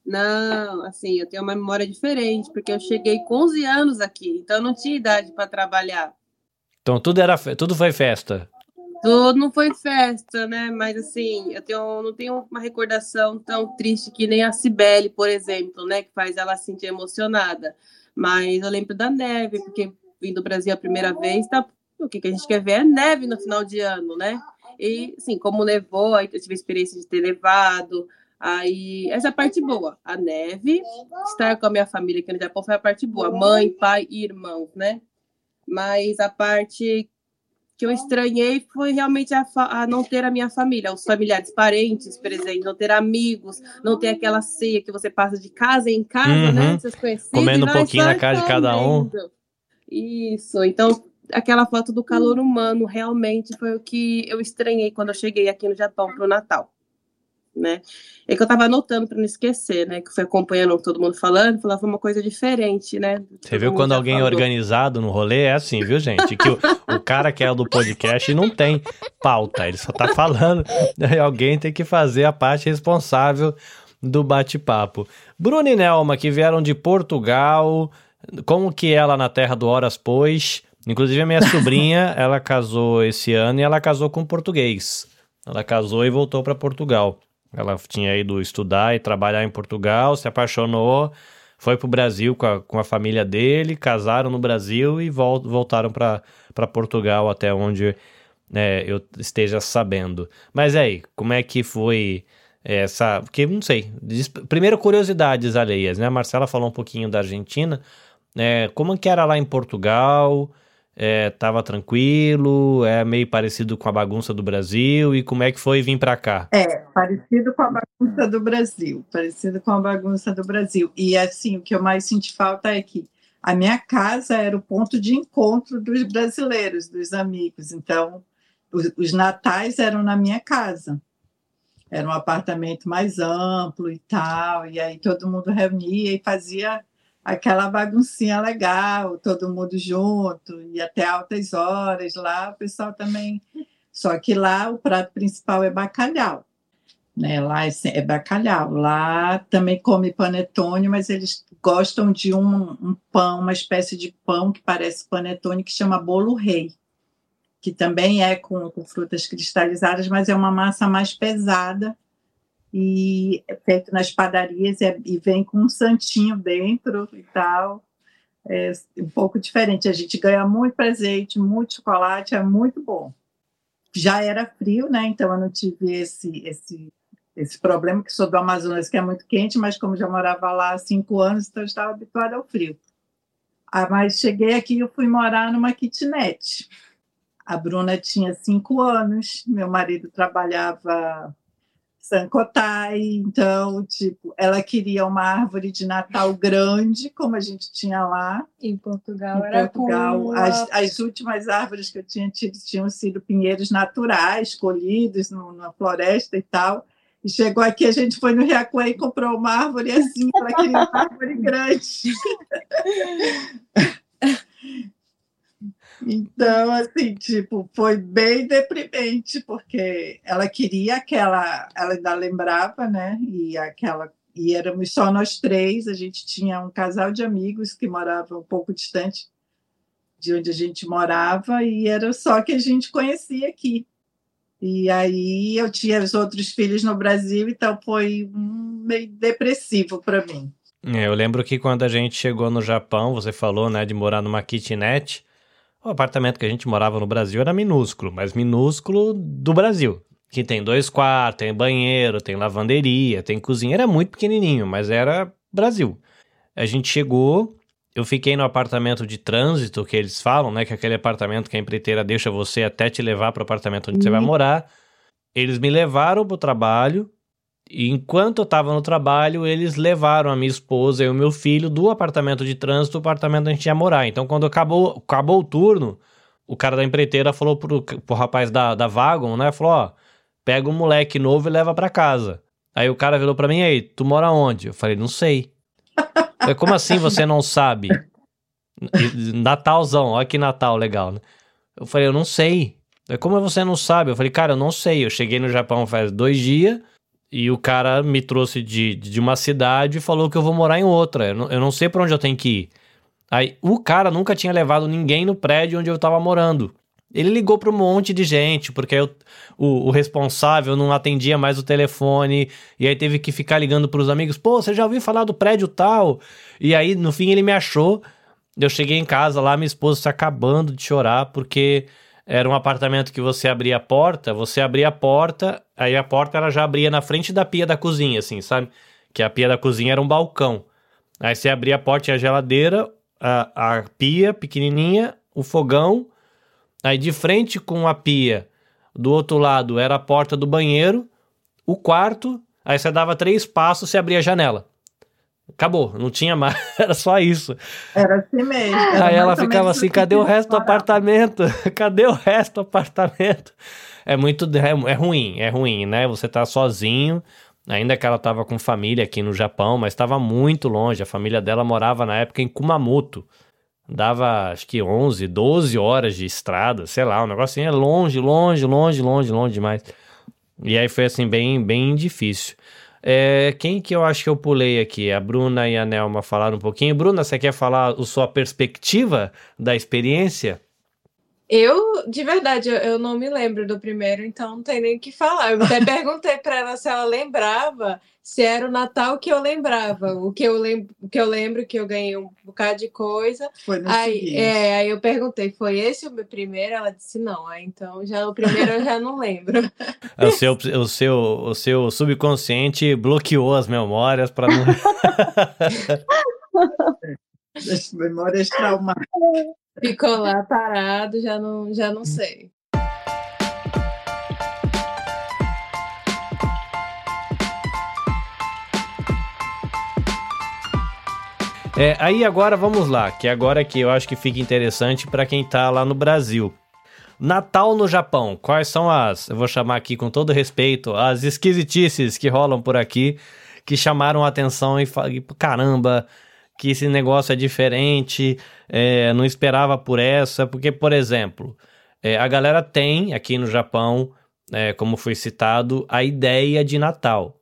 Não, assim, eu tenho uma memória diferente, porque eu cheguei com 11 anos aqui, então eu não tinha idade para trabalhar. Então tudo era tudo foi festa. Tudo não foi festa, né? Mas assim, eu tenho, não tenho uma recordação tão triste que nem a Cibele, por exemplo, né? Que faz ela se sentir emocionada. Mas eu lembro da neve, porque vim do Brasil a primeira vez, tá o que, que a gente quer ver é neve no final de ano, né? E, assim, como nevou, aí eu tive a experiência de ter nevado. Aí, essa é a parte boa. A neve, estar com a minha família aqui no Japão foi a parte boa. Mãe, pai e irmãos, né? Mas a parte que eu estranhei foi realmente a, a, não ter a minha família, os familiares, parentes presentes, não ter amigos, não ter aquela ceia que você passa de casa em casa, né? uhum. né? Seus Comendo um pouquinho na casa de cada um. Isso, então aquela foto do calor uhum. humano realmente foi o que eu estranhei quando eu cheguei aqui no Japão para o Natal. Né? É que eu estava anotando para não esquecer, né? Que foi acompanhando todo mundo falando, falava uma coisa diferente, né? Você viu quando alguém falou. é organizado no rolê? É assim, viu, gente? Que o, o cara que é o do podcast não tem pauta, ele só tá falando. Né? Alguém tem que fazer a parte responsável do bate-papo. Bruno e Nelma, que vieram de Portugal, como que é lá na terra do Horas Pois? Inclusive, a minha sobrinha, [laughs] ela casou esse ano e ela casou com português. Ela casou e voltou para Portugal. Ela tinha ido estudar e trabalhar em Portugal, se apaixonou, foi para o Brasil com a, com a família dele, casaram no Brasil e vol voltaram para Portugal, até onde é, eu esteja sabendo. Mas aí, como é que foi essa. Porque não sei. Primeiro, curiosidades alheias, né? A Marcela falou um pouquinho da Argentina. É, como que era lá em Portugal? É, tava tranquilo, é meio parecido com a bagunça do Brasil, e como é que foi vir para cá? É, parecido com a bagunça do Brasil, parecido com a bagunça do Brasil. E assim, o que eu mais senti falta é que a minha casa era o ponto de encontro dos brasileiros, dos amigos. Então, os, os natais eram na minha casa. Era um apartamento mais amplo e tal, e aí todo mundo reunia e fazia aquela baguncinha legal, todo mundo junto, e até altas horas lá, o pessoal também. Só que lá o prato principal é bacalhau. Né? Lá é, é, bacalhau. Lá também come panetone, mas eles gostam de um, um pão, uma espécie de pão que parece panetone, que chama bolo rei, que também é com, com frutas cristalizadas, mas é uma massa mais pesada e é feito nas padarias e, e vem com um santinho dentro e tal. É um pouco diferente. A gente ganha muito presente, muito chocolate, é muito bom. Já era frio, né? Então eu não tive esse, esse, esse problema, que sou do Amazonas, que é muito quente, mas como já morava lá há cinco anos, então eu estava habituada ao frio. Ah, mas cheguei aqui eu fui morar numa kitnet. A Bruna tinha cinco anos, meu marido trabalhava Sancotai, então, tipo, ela queria uma árvore de Natal grande, como a gente tinha lá. Em Portugal em era Portugal, a... as, as, últimas árvores que eu tinha tido tinham sido pinheiros naturais, colhidos no, na floresta e tal. E chegou aqui, a gente foi no Riacuã e comprou uma árvore assim, para aquela árvore grande. [laughs] Então, assim, tipo, foi bem deprimente, porque ela queria aquela, ela ainda lembrava, né? E aquela e éramos só nós três, a gente tinha um casal de amigos que morava um pouco distante de onde a gente morava e era só que a gente conhecia aqui. E aí eu tinha os outros filhos no Brasil, então foi meio depressivo para mim. É, eu lembro que quando a gente chegou no Japão, você falou, né, de morar numa kitnet, o apartamento que a gente morava no Brasil era minúsculo, mas minúsculo do Brasil. Que tem dois quartos, tem banheiro, tem lavanderia, tem cozinha. Era muito pequenininho, mas era Brasil. A gente chegou, eu fiquei no apartamento de trânsito, que eles falam, né? Que é aquele apartamento que a empreiteira deixa você até te levar para o apartamento onde uhum. você vai uhum. morar. Eles me levaram para o trabalho, enquanto eu estava no trabalho, eles levaram a minha esposa e o meu filho do apartamento de trânsito para o apartamento onde a gente ia morar. Então, quando acabou, acabou o turno, o cara da empreiteira falou pro, pro rapaz da, da Vagon, né? Falou, ó, pega um moleque novo e leva para casa. Aí o cara virou para mim, aí, tu mora onde? Eu falei, não sei. falei, como assim você não sabe? Natalzão, olha que Natal legal, né? Eu falei, eu não sei. Como você não sabe? Eu falei, cara, eu não sei. Eu cheguei no Japão faz dois dias e o cara me trouxe de, de uma cidade e falou que eu vou morar em outra. Eu não, eu não sei para onde eu tenho que ir. Aí o cara nunca tinha levado ninguém no prédio onde eu tava morando. Ele ligou para um monte de gente, porque eu, o, o, responsável não atendia mais o telefone, e aí teve que ficar ligando para os amigos: pô, você já ouviu falar do prédio tal? E aí, no fim, ele me achou. Eu cheguei em casa lá, minha esposa se acabando de chorar, porque era um apartamento que você abria a porta, você abria a porta, aí a porta ela já abria na frente da pia da cozinha, assim, sabe? Que a pia da cozinha era um balcão. Aí você abria a porta e a geladeira, a, a pia pequenininha, o fogão, aí de frente com a pia, do outro lado era a porta do banheiro, o quarto, aí você dava três passos e abria a janela. Acabou, não tinha mais, [laughs] era só isso. Era assim mesmo. Era Aí ela ficava assim: cadê o resto do apartamento? [laughs] cadê o resto do apartamento? É muito. É, é, ruim, é ruim, né? Você tá sozinho, ainda que ela tava com família aqui no Japão, mas estava muito longe. A família dela morava na época em Kumamoto. Dava acho que 11, 12 horas de estrada, sei lá, um negocinho é longe, longe, longe, longe, longe demais. E aí foi assim, bem, bem difícil. É, quem que eu acho que eu pulei aqui? A Bruna e a Nelma falaram um pouquinho. Bruna, você quer falar a sua perspectiva da experiência? Eu, de verdade, eu, não me lembro do primeiro, então não tem nem o que falar. Eu até [laughs] perguntei para ela se ela lembrava, se era o Natal que eu lembrava. O que eu lembro, o que eu lembro que eu ganhei um bocado de coisa. Foi no aí, é, aí eu perguntei, foi esse o meu primeiro? Ela disse não. Aí, então já o primeiro eu já não lembro. [laughs] O seu, o seu, o seu subconsciente bloqueou as memórias para não. [laughs] As memórias traumáticas. Ficou lá parado, já não, já não sei. É, aí agora vamos lá, que agora que eu acho que fica interessante para quem tá lá no Brasil. Natal no Japão, quais são as, eu vou chamar aqui com todo respeito, as esquisitices que rolam por aqui, que chamaram a atenção e, e caramba, que esse negócio é diferente, é, não esperava por essa, porque, por exemplo, é, a galera tem aqui no Japão é, como foi citado, a ideia de Natal.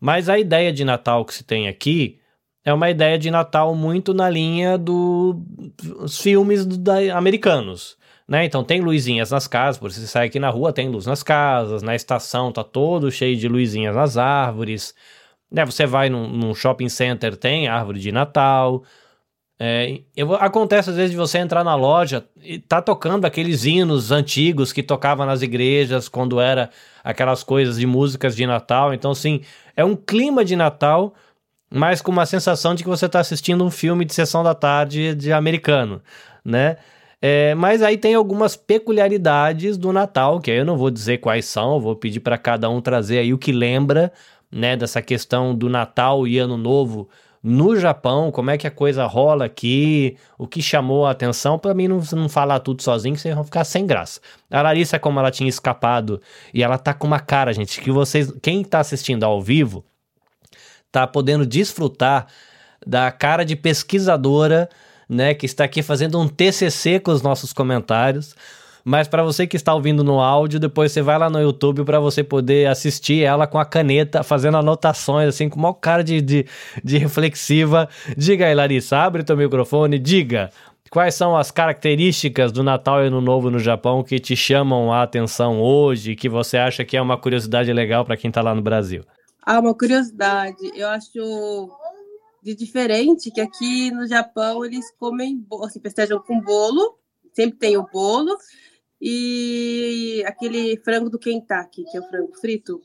Mas a ideia de Natal que se tem aqui é uma ideia de Natal muito na linha dos filmes do, da, americanos. Né? Então tem luzinhas nas casas, por você sai aqui na rua, tem luz nas casas, na estação tá todo cheio de luzinhas nas árvores. Né? Você vai num, num shopping center, tem árvore de Natal. É, eu, acontece às vezes de você entrar na loja e tá tocando aqueles hinos antigos que tocava nas igrejas quando era aquelas coisas de músicas de Natal. Então, assim, é um clima de Natal, mas com uma sensação de que você está assistindo um filme de sessão da tarde de americano, né? É, mas aí tem algumas peculiaridades do Natal, que aí eu não vou dizer quais são, vou pedir para cada um trazer aí o que lembra, né, dessa questão do Natal e Ano Novo no Japão, como é que a coisa rola aqui, o que chamou a atenção, para mim não, não falar tudo sozinho, vocês vão ficar sem graça. A Larissa, como ela tinha escapado, e ela tá com uma cara, gente, que vocês, quem tá assistindo ao vivo, tá podendo desfrutar da cara de pesquisadora, né, que está aqui fazendo um TCC com os nossos comentários. Mas para você que está ouvindo no áudio, depois você vai lá no YouTube para você poder assistir ela com a caneta, fazendo anotações, assim, com maior cara de, de, de reflexiva. Diga aí, Larissa, abre teu microfone, diga. Quais são as características do Natal e Ano Novo no Japão que te chamam a atenção hoje, que você acha que é uma curiosidade legal para quem está lá no Brasil? Ah, uma curiosidade. Eu acho de diferente que aqui no Japão eles comem, assim, festejam com bolo, sempre tem o bolo, e aquele frango do Kentucky, que é o frango frito,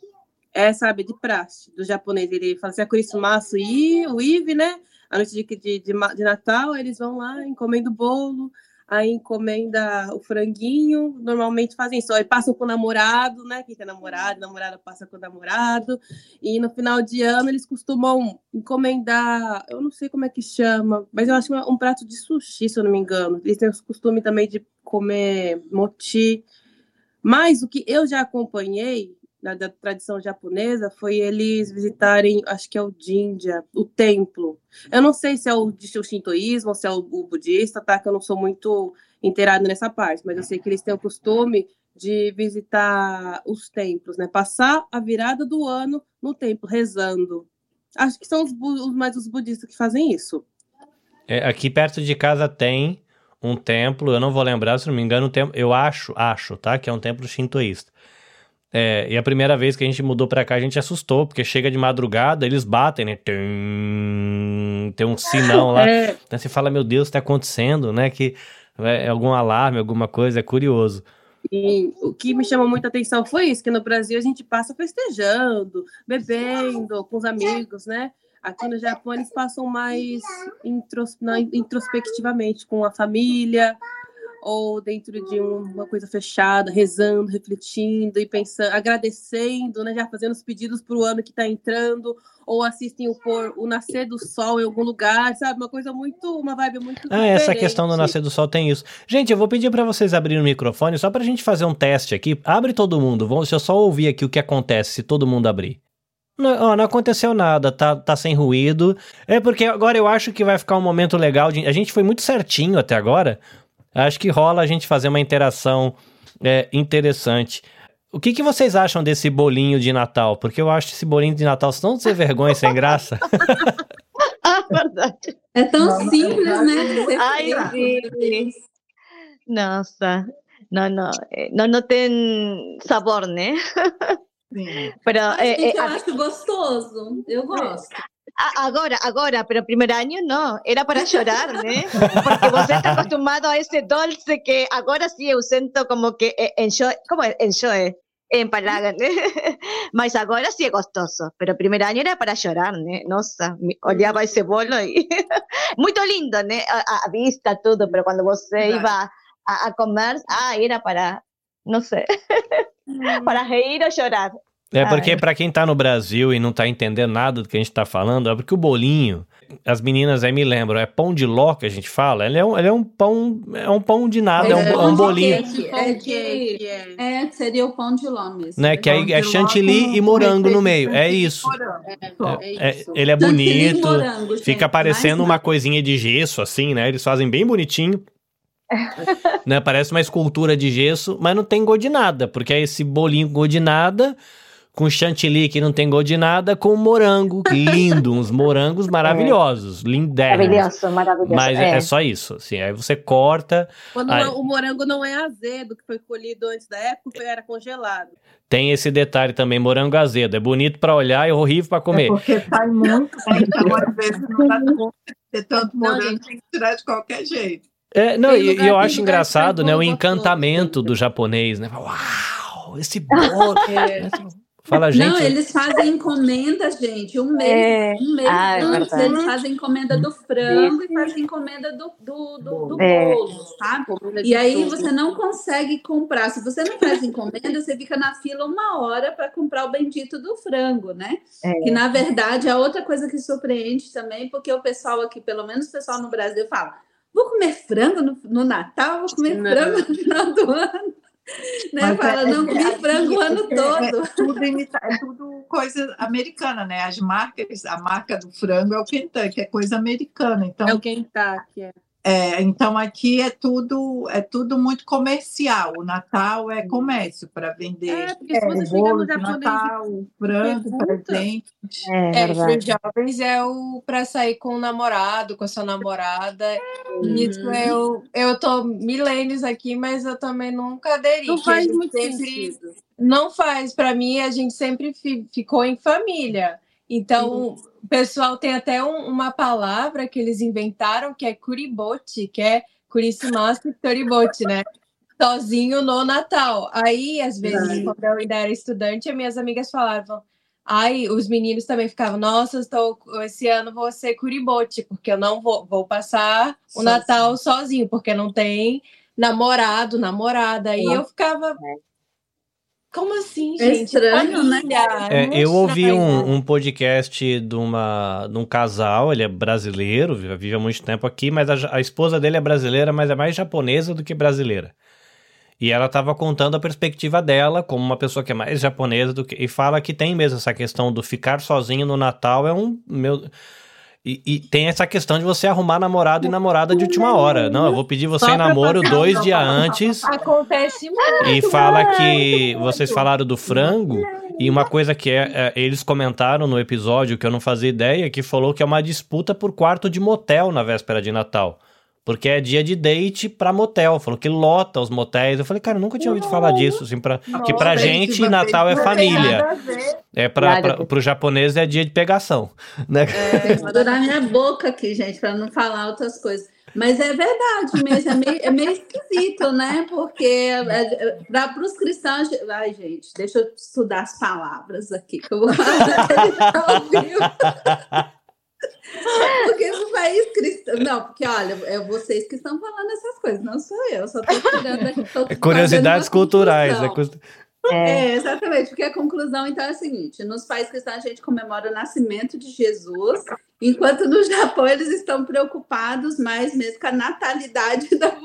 é, sabe, de praxe, do japonês. Ele fala assim, a Kurisu e o Ive, né? A noite de, de, de, de Natal, eles vão lá, encomendam o bolo, aí encomenda o franguinho, normalmente fazem isso, aí passam com o namorado, né, quem tem namorado, namorada passa com o namorado, e no final de ano eles costumam encomendar, eu não sei como é que chama, mas eu acho é um prato de sushi, se eu não me engano, eles têm o costume também de comer moti, mas o que eu já acompanhei, da, da, tradição japonesa foi eles visitarem, acho que é o Jinja, o templo. Eu não sei se é o, o shintoísmo ou se é o, o, budista, tá? Que eu não sou muito inteirado nessa parte, mas eu sei que eles têm o costume de visitar os templos, né? Passar a virada do ano no templo, rezando. Acho que são os, os mais os budistas que fazem isso. É, aqui perto de casa tem um templo, eu não vou lembrar, se não me engano, um templo, eu acho, acho, tá? Que é um templo shintoísta. É, e a primeira vez que a gente mudou pra cá, a gente assustou, porque chega de madrugada, eles batem, né? Tem, tem um sinal lá. [laughs] É. Então você fala, meu Deus, o que tá acontecendo, né? Que é algum alarme, alguma coisa, é curioso. E o que me chamou muita atenção foi isso, que no Brasil a gente passa festejando, bebendo com os amigos, né? Aqui no Japão eles passam mais intros, introspectivamente com a família, ou dentro de uma coisa fechada, rezando, refletindo e pensando, agradecendo, né, já fazendo os pedidos para o ano que está entrando, ou assistem o, pôr, o nascer do sol em algum lugar, sabe? Uma coisa muito, uma vibe muito Ah, diferente. essa questão do nascer do sol tem isso. Gente, eu vou pedir para vocês abrirem o microfone só para a gente fazer um teste aqui. Abre todo mundo, vamos, deixa eu só ouvir aqui o que acontece se todo mundo abrir. Não, não, aconteceu nada, tá, tá sem ruído. É porque agora eu acho que vai ficar um momento legal. De, a gente foi muito certinho até agora, Acho que rola a gente fazer uma interação é, interessante. O que, que vocês acham desse bolinho de Natal? Porque eu acho esse bolinho de Natal tão sem vergonha, sem graça. ah, [laughs] [laughs] verdade. É tão não, simples, né? Ai. Nossa, não, não, eh, não, não tem sabor, né? Sim. [laughs] Pero, é, eu acho gostoso, eu gosto. Ahora, ahora, pero primer año no, era para llorar, ¿no? Porque vos estás acostumbrado a ese dulce que ahora sí eu siento como que eh, enjoy, como enjoy, empalagan, ¿no? Mas agora sí es gostoso, pero primer año era para llorar, ¿no? Nossa, olhava ese bolo y [laughs] muy lindo, ¿no? A, a, vista, todo, pero cuando vos iba a, a comer, ah, era para, no sé, [laughs] para reír o llorar. É porque para quem tá no Brasil e não tá entendendo nada do que a gente tá falando, é porque o bolinho, as meninas aí me lembram, é pão de ló que a gente fala, ele é um, ele é um pão, é um pão de nada, é, é um, é um bolinho. É, que, é, seria o pão de ló mesmo. Né, que aí é chantilly e morango no meio, é isso. É, é, ele é bonito, fica parecendo uma coisinha de gesso assim, né, eles fazem bem bonitinho. [laughs] né? Parece uma escultura de gesso, mas não tem gosto de nada, porque é esse bolinho gosto de nada, com chantilly que não tem gosto de nada, com morango lindo, uns morangos [laughs] maravilhosos, lindérrimos. Maravilhoso, maravilhoso. Mas é. é. é só isso, assim, aí você corta, Quando Ai. o morango não é azedo, que foi colhido antes da época, foi- era congelado. tem esse detalhe também, morango azedo, é bonito pra olhar e horrível pra É comer. porque sai muito, [laughs] então às vezes não dá conta de ter tanto Não, morango, gente. tem que tirar de qualquer jeito. É, não, e, eu acho engraçado, né, o encantamento do japonês, né? Uau, esse [laughs] bolo. É. Fala, gente. Não, eles fazem encomenda, gente. Um mês, É. um mês Ah, é antes verdade. eles fazem encomenda do frango e fazem encomenda do, do, do, do É. bolo, sabe? E aí você não consegue comprar. Se você não faz encomenda, você fica na fila uma hora para comprar o bendito do frango, né? É. Que na verdade é outra coisa que surpreende também, porque o pessoal aqui, pelo menos o pessoal no Brasil, fala: vou comer frango no, no Natal, vou comer Não. frango no final do ano. [laughs] Né? Mas Fala, é- não é- comi é- frango o ano é- todo. É tudo, imita- é tudo coisa americana, né? As marcas, a marca do frango é o Kentucky, é coisa americana. Então, É o Kentucky. É. é, então aqui é tudo é tudo muito comercial. O Natal é comércio para vender É, porque se você o chegar bolo no de Natal, o frango, presente. É, É, para os jovens é o para sair com o namorado, com a sua namorada. Isso Uhum. eu, eu tô milênios aqui, mas eu também nunca aderi. não faz muito sempre- sentido. Não faz. Para mim, a gente sempre fi- ficou em família. Então, o pessoal tem até um- uma palavra que eles inventaram que é kuribote, que é kurisimasi toribote, né? Sozinho no Natal. Aí, às vezes, quando eu ainda era estudante, as minhas amigas falavam. Ai, os meninos também ficavam, nossa, estou, esse ano vou ser kuribote, porque eu não vou, vou passar o Sozinho. Natal sozinho, porque não tem namorado, namorada. Aí eu ficava. Como assim, É gente? estranho, né? É, eu ouvi um, um podcast de, uma, de um casal, ele é brasileiro, vive há muito tempo aqui, mas a, a esposa dele é brasileira, mas é mais japonesa do que brasileira. E ela estava contando a perspectiva dela, como uma pessoa que é mais japonesa do que. E fala que tem mesmo essa questão do ficar sozinho no Natal é um. Meu, e, e tem essa questão de você arrumar namorado e namorada de última hora. Não, eu vou pedir você Só em namoro dois dias antes. Acontece muito. E fala que vocês falaram do frango e uma coisa que é, é, eles comentaram no episódio que eu não fazia ideia, que falou que é uma disputa por quarto de motel na véspera de Natal. Porque é dia de date pra motel. Falou que lota os motéis. Eu falei, cara, eu nunca tinha ouvido falar disso. Assim, pra, que pra Nossa, gente, isso Natal é família. É pra, Nada. pra, pro japonês é dia de pegação. Né? Tem que segurar minha boca aqui, gente, para não falar outras coisas. Mas é verdade mesmo, é meio, é meio esquisito, né? Porque para os cristãos. Ai, gente, deixa eu estudar as palavras aqui, que eu vou [laughs] falar [laughs] tá. Porque no país cristão. Não, porque olha, é vocês que estão falando essas coisas, não sou eu, só estou tirando aqui. É Curiosidades culturais. É cus- É, exatamente, porque a conclusão então é a seguinte: nos países cristãos a gente comemora o nascimento de Jesus, enquanto no Japão eles estão preocupados mais mesmo com a natalidade da [laughs]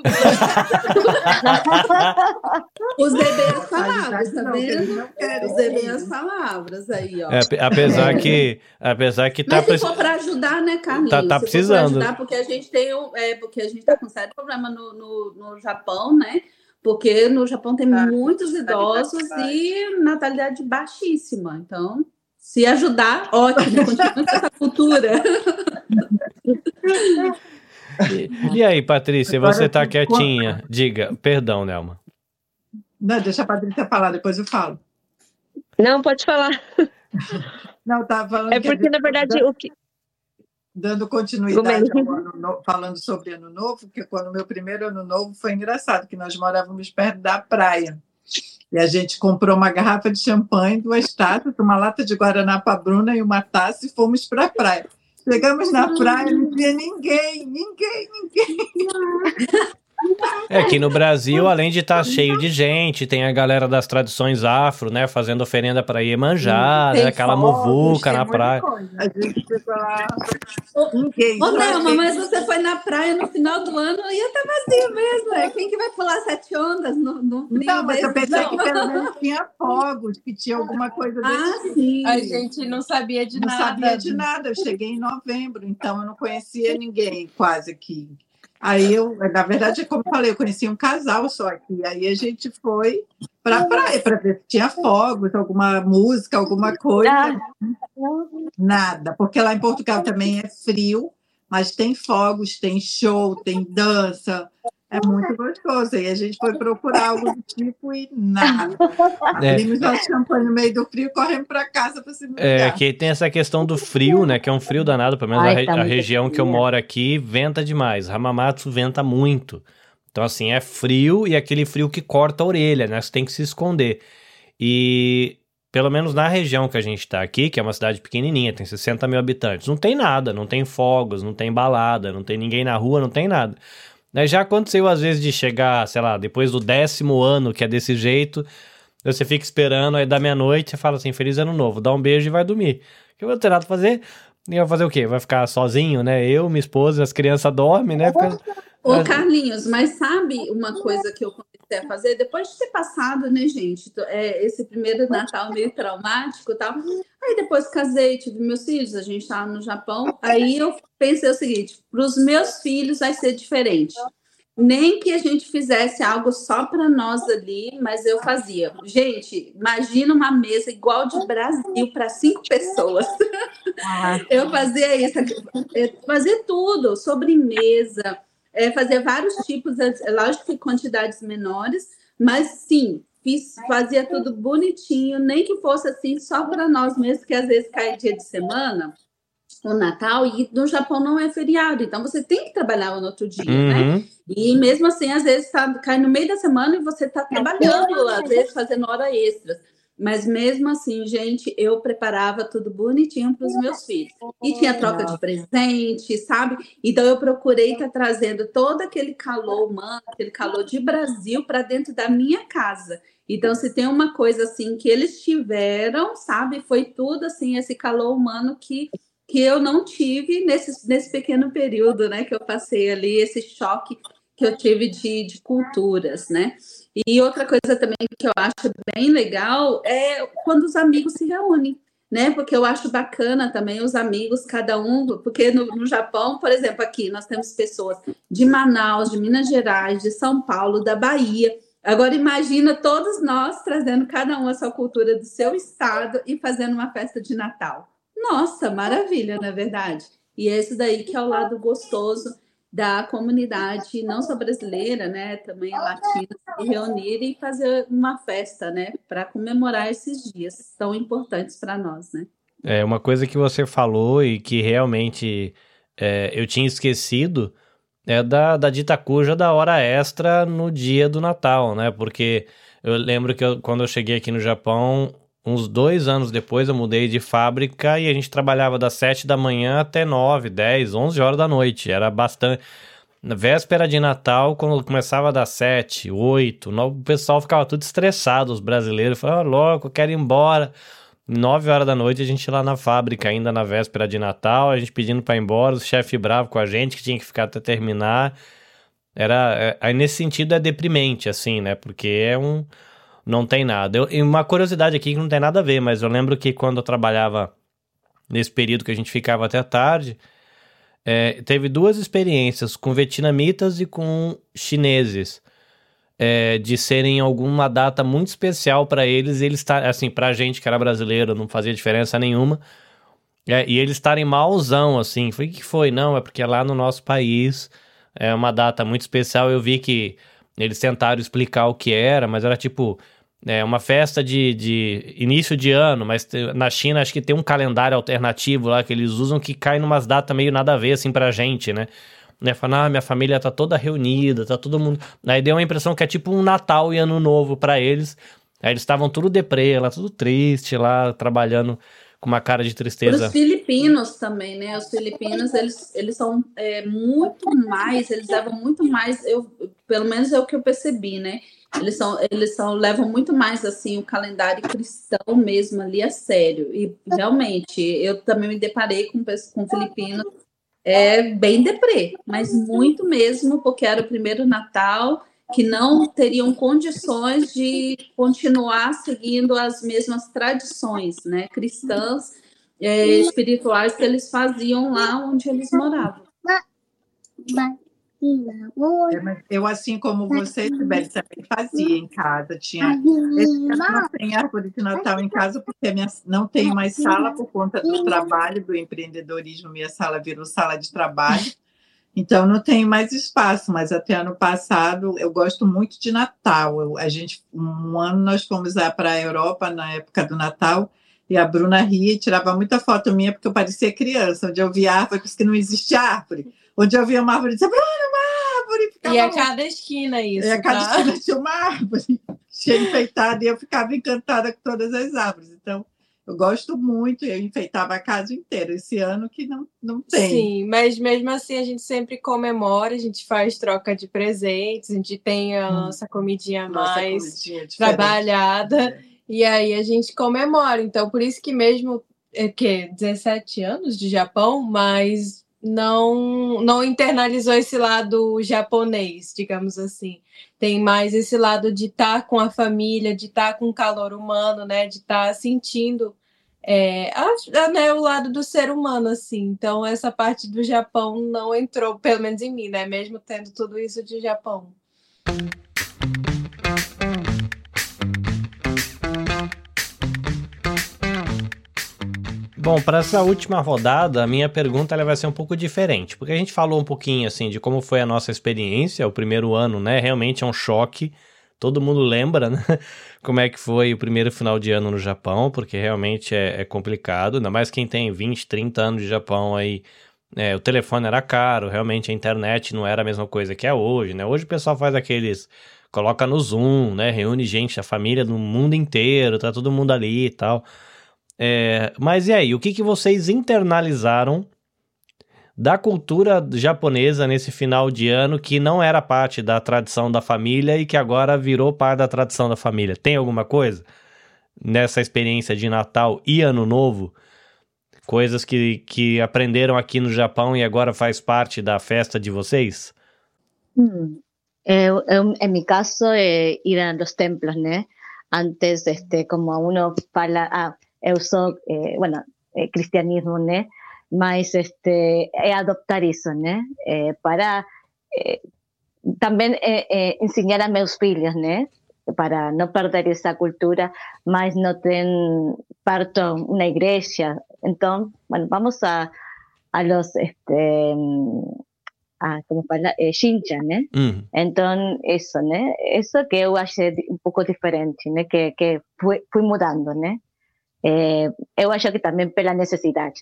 Os bebês as palavras, tá vendo? Os bebês as palavras aí, ó. É, ape- apesar que. Apesar que tá. Mas se for para ajudar, né, Carlinhos? Tá- tá Se for pra precisando. ajudar, porque a gente tem um, é, porque a gente tá com sério problema no, no, no Japão, né? Porque no Japão tem Tá. muitos idosos e natalidade baixíssima. Então, se ajudar, ótimo, [laughs] continua com essa cultura. E, [laughs] e aí, Patrícia, Agora você tá tô- quietinha? Diga. Perdão, Nelma. Não, deixa a Patrícia falar, depois eu falo. Não, pode falar. Não, tava falando É que- porque, na verdade, o que. Dando continuidade Como é? ao ano no- falando sobre ano novo, porque quando o meu primeiro ano novo foi engraçado, que nós morávamos perto da praia. E a gente comprou uma garrafa de champanhe, duas taças, uma lata de guaraná para Bruna e uma taça e fomos para a praia. Chegamos na praia, não tinha ninguém, ninguém, ninguém. [laughs] É que no Brasil, além de estar cheio de gente, tem a galera das tradições afro, né? Fazendo oferenda para Iemanjá, Tem né, aquela muvuca na praia. A gente chegou lá, ninguém. Ô, Nelma, mas você foi na praia no final do ano ia estar vazio mesmo. É. Quem que vai pular sete ondas no, no meio Não, mas eu pensei Não. que pelo menos [laughs] tinha fogos, que tinha alguma coisa desse Ah, tipo. sim. A gente não sabia de não nada. sabia de nada. Eu cheguei em novembro, então eu não conhecia ninguém quase aqui. Aí eu, na verdade, como eu falei, eu conheci um casal só aqui. Aí a gente foi para a praia para ver se tinha fogos, alguma música, alguma coisa. Nada, porque lá em Portugal também é frio, mas tem fogos, tem show, tem dança. É muito gostoso. E a gente foi procurar algo do tipo e nada. [laughs] Abrimos é. nosso champanhe no meio do frio e corremos para casa para se É, que tem essa questão do frio, né? Que é um frio danado, pelo menos Ai, a, tá a região que eu moro aqui venta demais. Hamamatsu venta muito. Então, assim, é frio e aquele frio que corta a orelha, né? Você tem que se esconder. E pelo menos na região que a gente está aqui, que é uma cidade pequenininha, tem 60 mil habitantes, não tem nada, não tem fogos, não tem balada, não tem ninguém na rua, não tem nada. Né? Já aconteceu às vezes de chegar, sei lá, depois do décimo ano que é desse jeito, você fica esperando, aí da meia-noite você fala assim, feliz ano novo, dá um beijo e vai dormir. O que eu vou ter nada pra fazer? E vai fazer o quê? Vai ficar sozinho, né? Eu, minha esposa, as crianças dormem, né? Fica... Ô, Carlinhos, mas sabe uma coisa que eu comecei a fazer? Depois de ter passado, né, gente, é, esse primeiro Natal meio traumático e tal. Aí depois casei, tive meus filhos, a gente estava no Japão. Aí eu pensei o seguinte: para os meus filhos vai ser diferente. Nem que a gente fizesse algo só para nós ali, mas eu fazia. Gente, imagina uma mesa igual de Brasil para cinco pessoas. [laughs] Eu fazia isso, fazia tudo, sobremesa, é, fazer vários tipos, lógico que quantidades menores, mas sim, fiz, fazia tudo bonitinho, nem que fosse assim só para nós mesmos, que às vezes cai dia de semana, o Natal, e no Japão não é feriado, então você tem que trabalhar no outro dia, né? uhum. né? E mesmo assim, às vezes tá, cai no meio da semana e você está trabalhando, às vezes fazendo hora extras. Mas mesmo assim, gente, eu preparava tudo bonitinho para os meus filhos. E tinha troca de presente, sabe? Então eu procurei estar tá trazendo todo aquele calor humano, aquele calor de Brasil para dentro da minha casa. Então, se tem uma coisa assim que eles tiveram, sabe? Foi tudo assim, esse calor humano que, que eu não tive nesse, nesse pequeno período, né? Que eu passei ali, esse choque que eu tive de, de culturas, né? E outra coisa também que eu acho bem legal é quando os amigos se reúnem, né? Porque eu acho bacana também os amigos, cada um, porque no, no, Japão, por exemplo, aqui nós temos pessoas de Manaus, de Minas Gerais, de São Paulo, da Bahia. Agora imagina todos nós trazendo cada um a sua cultura do seu estado e fazendo uma festa de Natal. Nossa, maravilha, na é verdade. E é isso daí que é o lado gostoso da comunidade, não só brasileira, né, também latina, se reunir e fazer uma festa, né, para comemorar esses dias tão importantes para nós, né. É uma coisa que você falou e que realmente é, eu tinha esquecido é da, da dita cuja da hora extra no dia do Natal, né? Porque eu lembro que eu, quando eu cheguei aqui no Japão, uns dois anos depois eu mudei de fábrica e a gente trabalhava das sete da manhã até nove, dez, onze horas da noite. Era bastante. Na véspera de Natal, quando começava das sete, oito, o pessoal ficava tudo estressado, os brasileiros falavam, oh, louco, quero ir embora. Nove horas da noite a gente lá na fábrica, ainda na véspera de Natal, a gente pedindo para ir embora, o chefe bravo com a gente, que tinha que ficar até terminar. Era, é, aí nesse sentido é deprimente, assim, né? Porque é um, não tem nada. Eu, e uma curiosidade aqui que não tem nada a ver, mas eu lembro que quando eu trabalhava nesse período que a gente ficava até tarde, é, teve duas experiências com vietnamitas e com chineses. É, de serem alguma data muito especial para eles, e eles tá, assim, pra gente que era brasileiro, não fazia diferença nenhuma. É, e eles estarem malzão, assim. Foi que foi? Não, é porque lá no nosso país é uma data muito especial. Eu vi que eles tentaram explicar o que era, mas era tipo é uma festa de, de início de ano, mas na China acho que tem um calendário alternativo lá que eles usam que cai numas datas meio nada a ver, assim, pra gente, né? né? Falando, ah, minha família tá toda reunida, tá todo mundo. Aí deu a impressão que é tipo um Natal e Ano Novo para eles. Aí eles estavam tudo deprê lá, tudo triste lá, trabalhando com uma cara de tristeza. Os filipinos também, né? Os filipinos, eles, eles são é, muito mais, eles levam muito mais, eu, pelo menos é o que eu percebi, né? Eles são, eles são, levam muito mais assim o calendário cristão mesmo ali a sério. E realmente, eu também me deparei com, com filipinos é bem deprê, mas muito mesmo, porque era o primeiro Natal que não teriam condições de continuar seguindo as mesmas tradições, né, cristãs, é, espirituais que eles faziam lá onde eles moravam. É, eu, assim como você, Sibeli, também fazia em casa. Tinha. Ano não tem árvore de Natal em casa, porque minha, não tenho mais sala por conta do trabalho, do empreendedorismo. Minha sala virou sala de trabalho. Então não tenho mais espaço, mas até ano passado eu gosto muito de Natal. Eu, a gente um ano nós fomos para a Europa na época do Natal e a Bruna ria e tirava muita foto minha porque eu parecia criança, onde eu via árvores que não existia árvore, onde eu via uma árvore dizia, Bruna, uma árvore! Ficava e a cada esquina isso, E a cada tá? esquina tinha uma árvore, [laughs] cheia enfeitada, e eu ficava encantada com todas as árvores. Então, eu gosto muito, eu enfeitava a casa inteira. Esse ano que não, não tem. Sim, mas mesmo assim a gente sempre comemora, a gente faz troca de presentes, a gente tem a hum. nossa comidinha nossa mais comidinha trabalhada. É. E aí a gente comemora. Então, por isso que mesmo é que 17 anos de Japão, mas não não internalizou esse lado japonês, digamos assim. Tem mais esse lado de estar tá com a família, de estar tá com o calor humano, né? De estar tá sentindo é, a, né, o lado do ser humano, assim. Então, essa parte do Japão não entrou, pelo menos em mim, né? Mesmo tendo tudo isso de Japão. Bom, para essa última rodada, a minha pergunta ela vai ser um pouco diferente, porque a gente falou um pouquinho assim de como foi a nossa experiência, o primeiro ano, né? Realmente é um choque. Todo mundo lembra, [laughs] né? Como é que foi o primeiro final de ano no Japão, porque realmente é, é complicado, ainda mais quem tem 20, 30 anos de Japão aí. É, o telefone era caro, realmente a internet não era a mesma coisa que é hoje, né? Hoje o pessoal faz aqueles coloca no Zoom, né? Reúne gente, a família do mundo inteiro, tá todo mundo ali e tal. É, mas e aí, o que, que vocês internalizaram da cultura japonesa nesse final de ano que não era parte da tradição da família e que agora virou parte da tradição da família? Tem alguma coisa nessa experiência de Natal e Ano Novo? Coisas que, que aprenderam aqui no Japão e agora faz parte da festa de vocês? Hum. Eu, eu, en mi caso, eh, ir a los templos, né? Antes, este, como uno fala, ah, eu sou, eh, bueno, eh, cristianismo, né? Mas este, é adoptar isso, né? Eh, para eh, também eh, eh, ensinar a meus filhos, né? Para não perder essa cultura, mas não tem parto uma igreja. Então, bueno, vamos a, a los, este, a, como fala, eh, Shincha, né? Mm. Então, isso, né? Isso que eu achei um pouco diferente, né? Que, que fui, fui mudando, né? Eh, eu acho que también pela necesidad.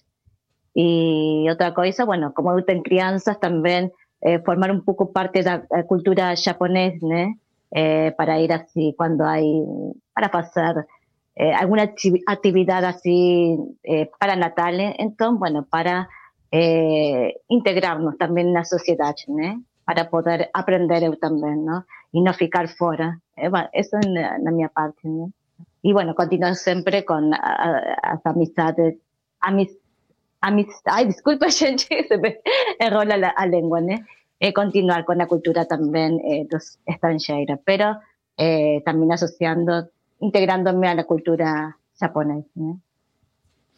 Y otra cosa, bueno, como eu tenho crianças, también eh, formar un poco parte de la cultura japonesa, né? Eh, para ir así cuando hay, para pasar eh, alguna actividad así eh, para Natal, entonces, bueno, para eh, integrarnos también en la sociedad, ¿no? para poder aprender eu también, ¿no? Y no ficar fora. Eh, bueno, eso es la, mi parte, ¿no? Y bueno, continuar siempre con las amistades, amis, amis, ay, disculpa, [laughs] gente, se me erró la, la lengua, ¿no? Eh, continuar con la cultura también eh, los extranjeros, pero eh, también asociando, integrándome a la cultura japonesa, ¿no?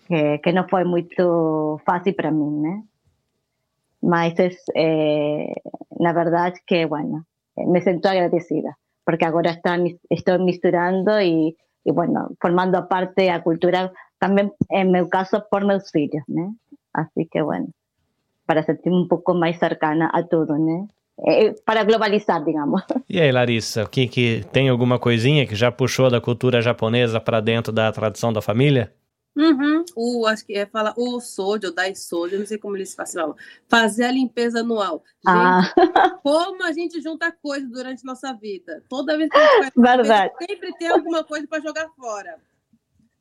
Que, que no fue muy fácil para mí, ¿no? Mas es, eh, la verdad que, bueno, me siento agradecida, porque ahora está, estoy misturando y y bueno, formando parte de la cultura también en mi caso por mis hijos, ¿no? Así que bueno, para sentirme un poco más cercana a todo, ¿no? É, para globalizar, digamos. [laughs] E aí, Larissa, que, que tem alguma coisinha que já puxou da cultura japonesa para dentro da tradição da família? Uhum. O, acho que é fala o sojo, dai sojo, não sei como eles falam. Fazer a limpeza anual. Ah. Gente, ah. como a gente junta coisa durante nossa vida. Toda vez que a gente faz [laughs] Verdade. Sempre tem alguma coisa para jogar fora.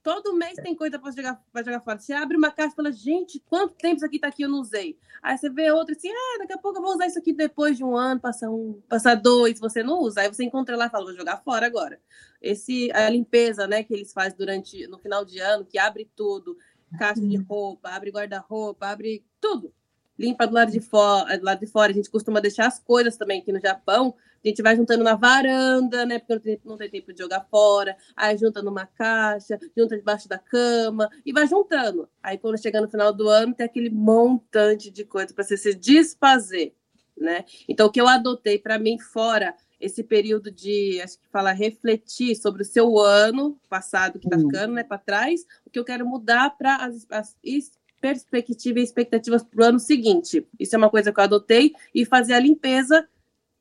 Todo mês tem coisa para jogar, jogar fora. Você abre uma caixa e fala, gente, quanto tempo isso aqui tá aqui eu não usei? Aí você vê outra assim, ah, daqui a pouco eu vou usar isso aqui depois de um ano, passar um, passar dois, você não usa. Aí você encontra lá e fala, vou jogar fora agora. Esse, a limpeza, né, que eles fazem durante, no final de ano, que abre tudo, caixa de roupa, abre guarda-roupa, abre tudo. Limpa do lado de fora, do lado de fora. A gente costuma deixar as coisas também aqui no Japão a gente vai juntando na varanda, né? Porque não tem, não tem tempo de jogar fora. Aí junta numa caixa, junta debaixo da cama e vai juntando. Aí quando chega no final do ano, tem aquele montante de coisa para você se desfazer. né? Então, o que eu adotei para mim fora esse período de, acho que fala, refletir sobre o seu ano passado que está uhum. ficando, né, para trás, o que eu quero mudar para as, as perspectivas e expectativas para o ano seguinte. Isso é uma coisa que eu adotei e fazer a limpeza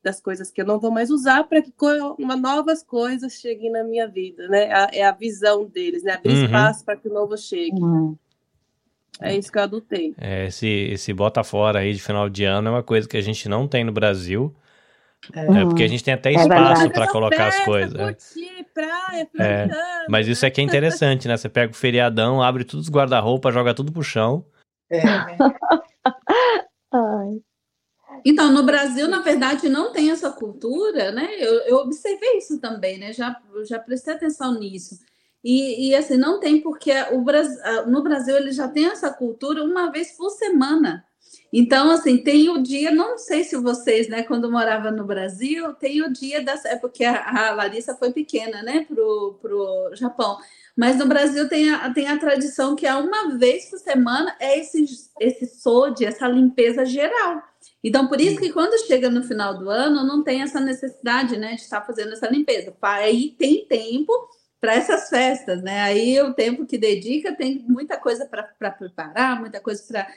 das coisas que eu não vou mais usar para que uma, novas coisas cheguem na minha vida, né? É a visão deles, né? Abrir uhum. espaço para que o novo chegue. Uhum. É isso que eu adotei. É, esse, esse bota fora aí de final de ano é uma coisa que a gente não tem no Brasil. É, é porque a gente tem até é espaço para colocar festa, as coisas. É. Curtir, praia, é, mas isso aqui é interessante, né? Você pega o feriadão, abre tudo os guarda-roupa, joga tudo pro chão. É. [laughs] Então, no Brasil, na verdade, não tem essa cultura, né? Eu, eu observei isso também, né? Já, já prestei atenção nisso. E, e assim, não tem porque o Brasil, no Brasil ele já tem essa cultura uma vez por semana. Então, assim, tem o dia, não sei se vocês, né, quando morava no Brasil, tem o dia das. É porque a, a Larissa foi pequena, né, pro, pro Japão. Mas no Brasil tem a, tem a tradição que é uma vez por semana é esse, esse SOD, essa limpeza geral. Então, por isso que quando chega no final do ano, não tem essa necessidade, né, de estar fazendo essa limpeza. Aí tem tempo para essas festas, né? Aí o tempo que dedica tem muita coisa para preparar, muita coisa para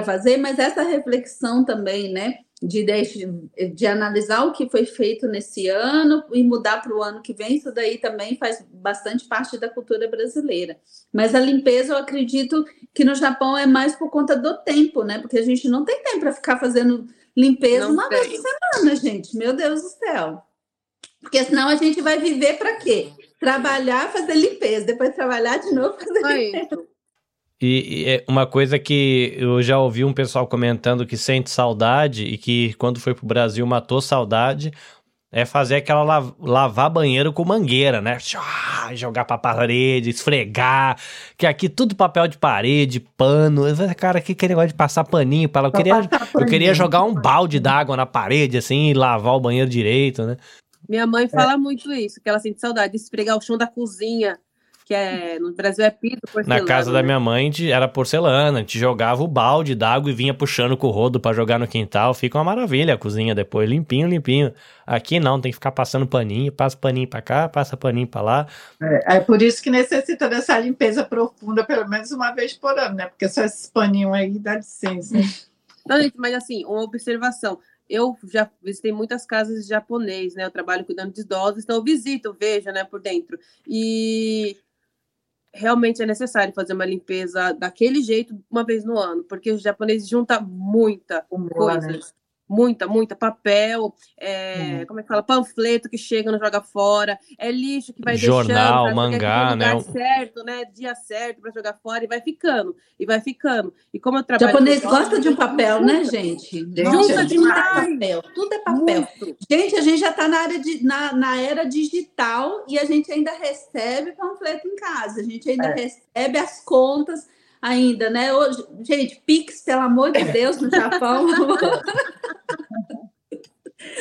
fazer, mas essa reflexão também, né? De, de, de, analisar o que foi feito nesse ano e mudar para o ano que vem, isso daí também faz bastante parte da cultura brasileira. Mas a limpeza, eu acredito que no Japão é mais por conta do tempo, né? Porque a gente não tem tempo para ficar fazendo limpeza não uma tem. vez por semana, gente. Meu Deus do céu. Porque senão a gente vai viver para quê? trabalhar, fazer limpeza, depois trabalhar de novo, fazer limpeza. E, e é uma coisa que eu já ouvi um pessoal comentando que sente saudade e que quando foi pro Brasil matou saudade é fazer aquela lav lavar banheiro com mangueira, né? Jogar pra parede, esfregar. Que aqui tudo papel de parede, pano. Cara, que, que negócio de passar paninho para Eu queria, eu queria jogar um balde d'água na parede, assim, e lavar o banheiro direito, né? Minha mãe fala é. muito isso, que ela sente saudade de esfregar o chão da cozinha, que é no Brasil é piso, porcelana. Na casa da né? minha mãe era porcelana, a gente jogava o balde d'água e vinha puxando com o rodo para jogar no quintal. Fica uma maravilha a cozinha depois, limpinho, limpinho. Aqui não, tem que ficar passando paninho, passa paninho para cá, passa paninho para lá. É, é, por isso que necessita dessa limpeza profunda pelo menos uma vez por ano, né? Porque só esses paninhos aí dá licença. [laughs] Não, mas assim, uma observação eu já visitei muitas casas de japonês, né? Eu trabalho cuidando de idosos, então eu visito, vejo, né, por dentro. E realmente é necessário fazer uma limpeza daquele jeito uma vez no ano, porque os japoneses juntam muita coisa. Né? Muita, muita papel, é, uhum. como é que fala, panfleto que chega não joga fora, é lixo que vai jornal, deixando, mangá, né? certo, né, dia certo para jogar fora e vai ficando e vai ficando. E como eu trabalho, japonês gosta de um papel, né, gente? Junta demais. Papel, tudo é papel. Muito. Gente, a gente já está na área de na, na era digital e a gente ainda recebe panfleto em casa, a gente ainda é. recebe as contas ainda, né? Hoje, gente, Pix, pelo amor de Deus, no Japão. [laughs]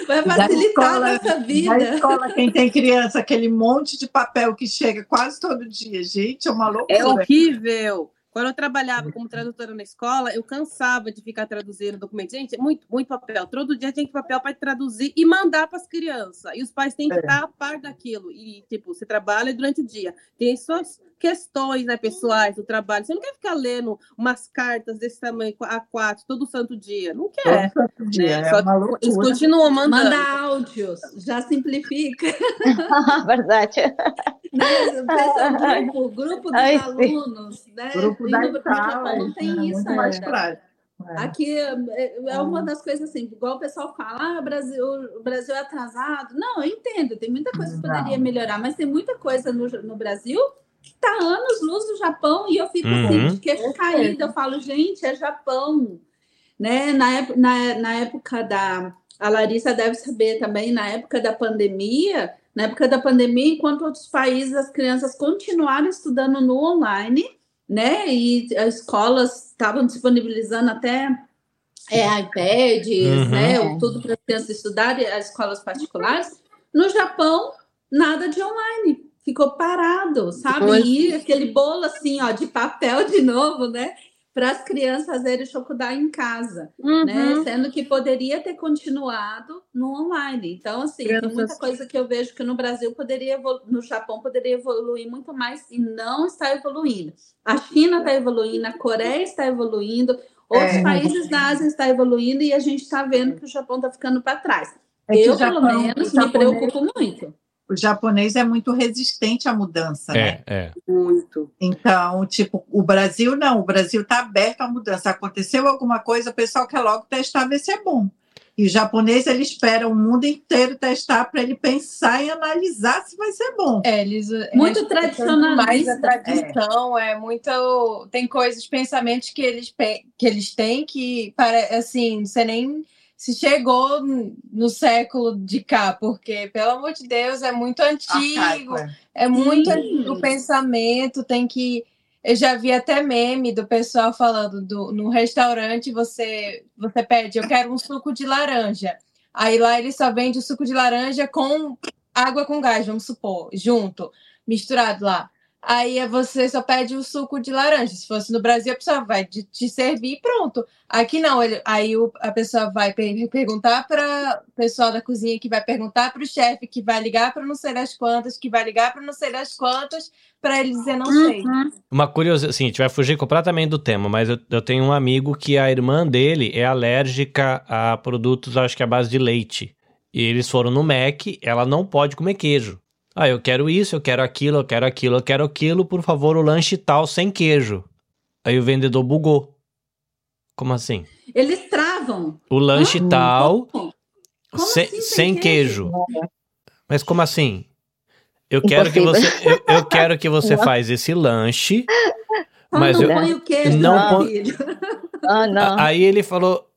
Vai facilitar a nossa vida. Na escola, quem tem criança, aquele monte de papel que chega quase todo dia, gente, é uma loucura. É horrível. Quando eu trabalhava como tradutora na escola, eu cansava de ficar traduzindo documentos. Gente, muito, muito papel. Todo dia tem que papel para traduzir e mandar para as crianças. E os pais têm que é. estar a par daquilo. E, tipo, você trabalha durante o dia. Tem suas questões né, pessoais do trabalho. Você não quer ficar lendo umas cartas desse tamanho, A4, todo santo dia. Não quer. Todo né? dia. É Só que eles continuam mandando. Manda áudios, já simplifica. [laughs] Verdade. Né? O grupo dos Ai, alunos, né? Grupo da escola, não tem é, isso mais prático. É. Aqui é, é uma das coisas assim, igual o pessoal fala, ah, Brasil, o Brasil é atrasado. Não, eu entendo, tem muita coisa que poderia melhorar, mas tem muita coisa no, no Brasil que está anos luz do Japão e eu fico uhum. assim, de queixo caído. Eu falo, gente, é Japão. Né? Na, na, na época da. A Larissa deve saber também, na época da pandemia, na época da pandemia, enquanto outros países as crianças continuaram estudando no online, né? E as escolas estavam disponibilizando até é, iPads, uhum. né? Tudo para as crianças estudarem, as escolas particulares. No Japão, nada de online. Ficou parado, sabe? E aquele bolo assim, ó, de papel de novo, né? Para as crianças fazerem Shokudai em casa, Uhum. né? Sendo que poderia ter continuado no online. Então, assim, tem muita Crianças- coisa que eu vejo que no Brasil poderia, evolu- no Japão poderia evoluir muito mais e não está evoluindo. A China está evoluindo, a Coreia está evoluindo, outros É. países da Ásia estão evoluindo e a gente está vendo que o Japão está ficando para trás. É eu, Japão- pelo menos, me japonês- preocupo muito. O japonês é muito resistente à mudança, né? É, é. Muito. Então, tipo, o Brasil não, o Brasil está aberto à mudança. Aconteceu alguma coisa, o pessoal quer logo testar, ver se é bom. E o japonês, ele espera o mundo inteiro testar para ele pensar e analisar se vai ser bom. É, eles é, Muito tradicionalista. Mais a tradição, é. muito. Tem coisas, pensamentos que eles, que eles têm que, para, assim, você nem se chegou no século de cá, porque, pelo amor de Deus, é muito antigo. Arcaico, é. É muito Sim. antigo o pensamento, tem que. Eu já vi até meme do pessoal falando do, no restaurante, você, você pede, eu quero um suco de laranja. Aí lá ele só vende o suco de laranja com água com gás, vamos supor, junto, misturado lá. Aí você só pede o suco de laranja. Se fosse no Brasil, a pessoa vai te servir e pronto. Aqui não, aí a pessoa vai per- perguntar para o pessoal da cozinha, que vai perguntar para o chefe, que vai ligar para não sei das quantas, que vai ligar para não sei das quantas, para ele dizer não sei. Uhum. Uma curiosidade, assim, a gente vai fugir completamente do tema, mas eu, eu tenho um amigo que a irmã dele é alérgica a produtos, acho que à base de leite. E eles foram no Mac, ela não pode comer queijo. Ah, eu quero isso, eu quero aquilo, eu quero aquilo, eu quero aquilo, por favor, o lanche tal sem queijo. Aí o vendedor bugou. Como assim? Eles travam. O lanche Hã? tal Como? sem, assim, sem sem queijo? Mas como assim? Eu Impossível. [laughs] quero que você, eu, eu quero que você faz esse lanche, Só mas não eu, põe o queijo, não põe-. Ah, não. A- Aí ele falou: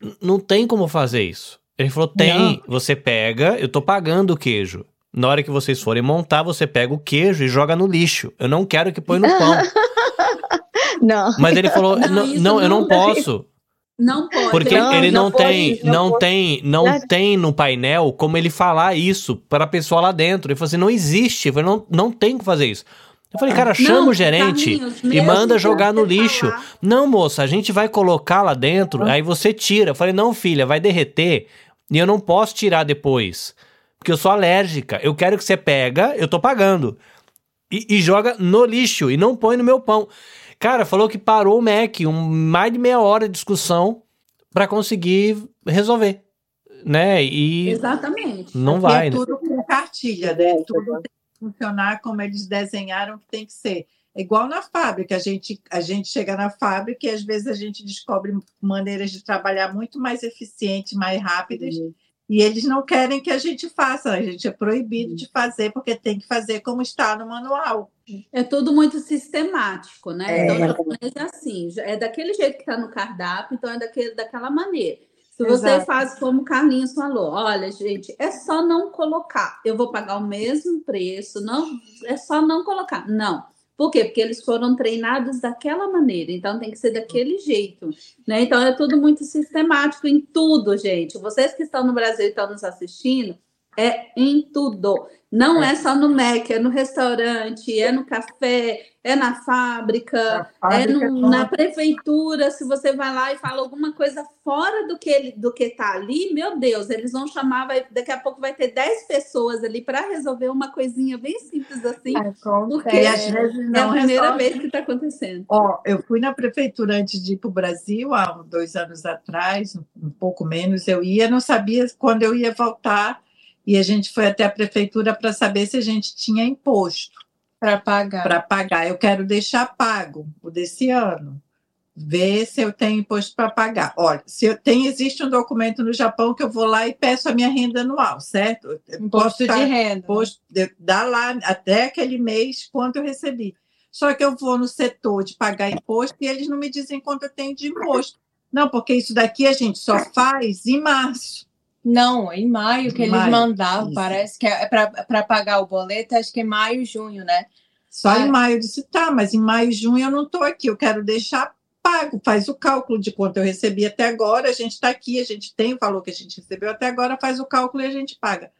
"N- não tem como fazer isso. Ele falou: tem. Você pega, eu tô pagando o queijo. Na hora que vocês forem montar, você pega o queijo e joga no lixo. Eu não quero que põe no pão. [laughs] Não. Mas ele falou: Não, não, eu não não posso. Não pode. Porque Não, ele não não, foi, tem, não não tem, não tem no painel como ele falar isso para a pessoa lá dentro. Ele falou assim: não existe. Eu falei, não, não tem que fazer isso. Eu falei, cara, chama Não, o gerente Carlinhos, e manda jogar no lixo. falar- Não, moça, a gente vai colocar lá dentro, aí você tira. Eu falei, não, filha, vai derreter e eu não posso tirar depois. Porque eu sou alérgica. Eu quero que você pega, eu tô pagando. E, e joga no lixo e não põe no meu pão. Cara, falou que parou o Mac, um, mais de meia hora de discussão pra conseguir resolver. Né? E Exatamente. não vai, é né? tudo com cartilha, né? Tudo tem que funcionar como eles desenharam que tem que ser. É igual na fábrica, a gente, a gente chega na fábrica e às vezes a gente descobre maneiras de trabalhar muito mais eficientes, mais rápidas, e eles não querem que a gente faça, a gente é proibido de fazer, porque tem que fazer como está no manual. É tudo muito sistemático, né? É. Então, é assim, é daquele jeito que está no cardápio, então é daquele, daquela maneira. Se você Exato. faz como o Carlinhos falou, olha, gente, é só não colocar. Eu vou pagar o mesmo preço, não, é só não colocar. Não. Por quê? Porque eles foram treinados daquela maneira, então tem que ser daquele jeito, né? Então é tudo muito sistemático em tudo, gente. Vocês que estão no Brasil e estão nos assistindo, é em tudo. Não é só no Mac, é no restaurante, é no café, é na fábrica, A é fábrica no- na prefeitura. Se você vai lá e fala alguma coisa fora do que ele, do que está ali, meu Deus, eles vão chamar, vai- daqui a pouco vai ter 10 pessoas ali para resolver uma coisinha bem simples assim, porque e é, às vezes é não a primeira resolve. vez que está acontecendo. Ó, eu fui na prefeitura antes de ir para o Brasil, há dois anos atrás, um pouco menos, eu ia, não sabia quando eu ia voltar, e a gente foi até a prefeitura para saber se a gente tinha imposto Para pagar. para pagar. Eu quero deixar pago o desse ano. Ver se eu tenho imposto para pagar. Olha, se eu tenho, existe um documento no Japão que eu vou lá e peço a minha renda anual, certo? Imposto de renda. imposto, dá lá até aquele mês quanto eu recebi. Só que eu vou no setor de pagar imposto e eles não me dizem quanto eu tenho de imposto. Não, porque isso daqui a gente só faz em março. Não, em maio que eles Maio, mandavam, isso. parece que é para pagar o boleto, acho que é maio, junho, né? Só Ah. em maio eu disse, tá, mas em maio e junho eu não estou aqui, eu quero deixar pago, faz o cálculo de quanto eu recebi até agora, a gente está aqui, a gente tem o valor que a gente recebeu até agora, faz o cálculo e a gente paga.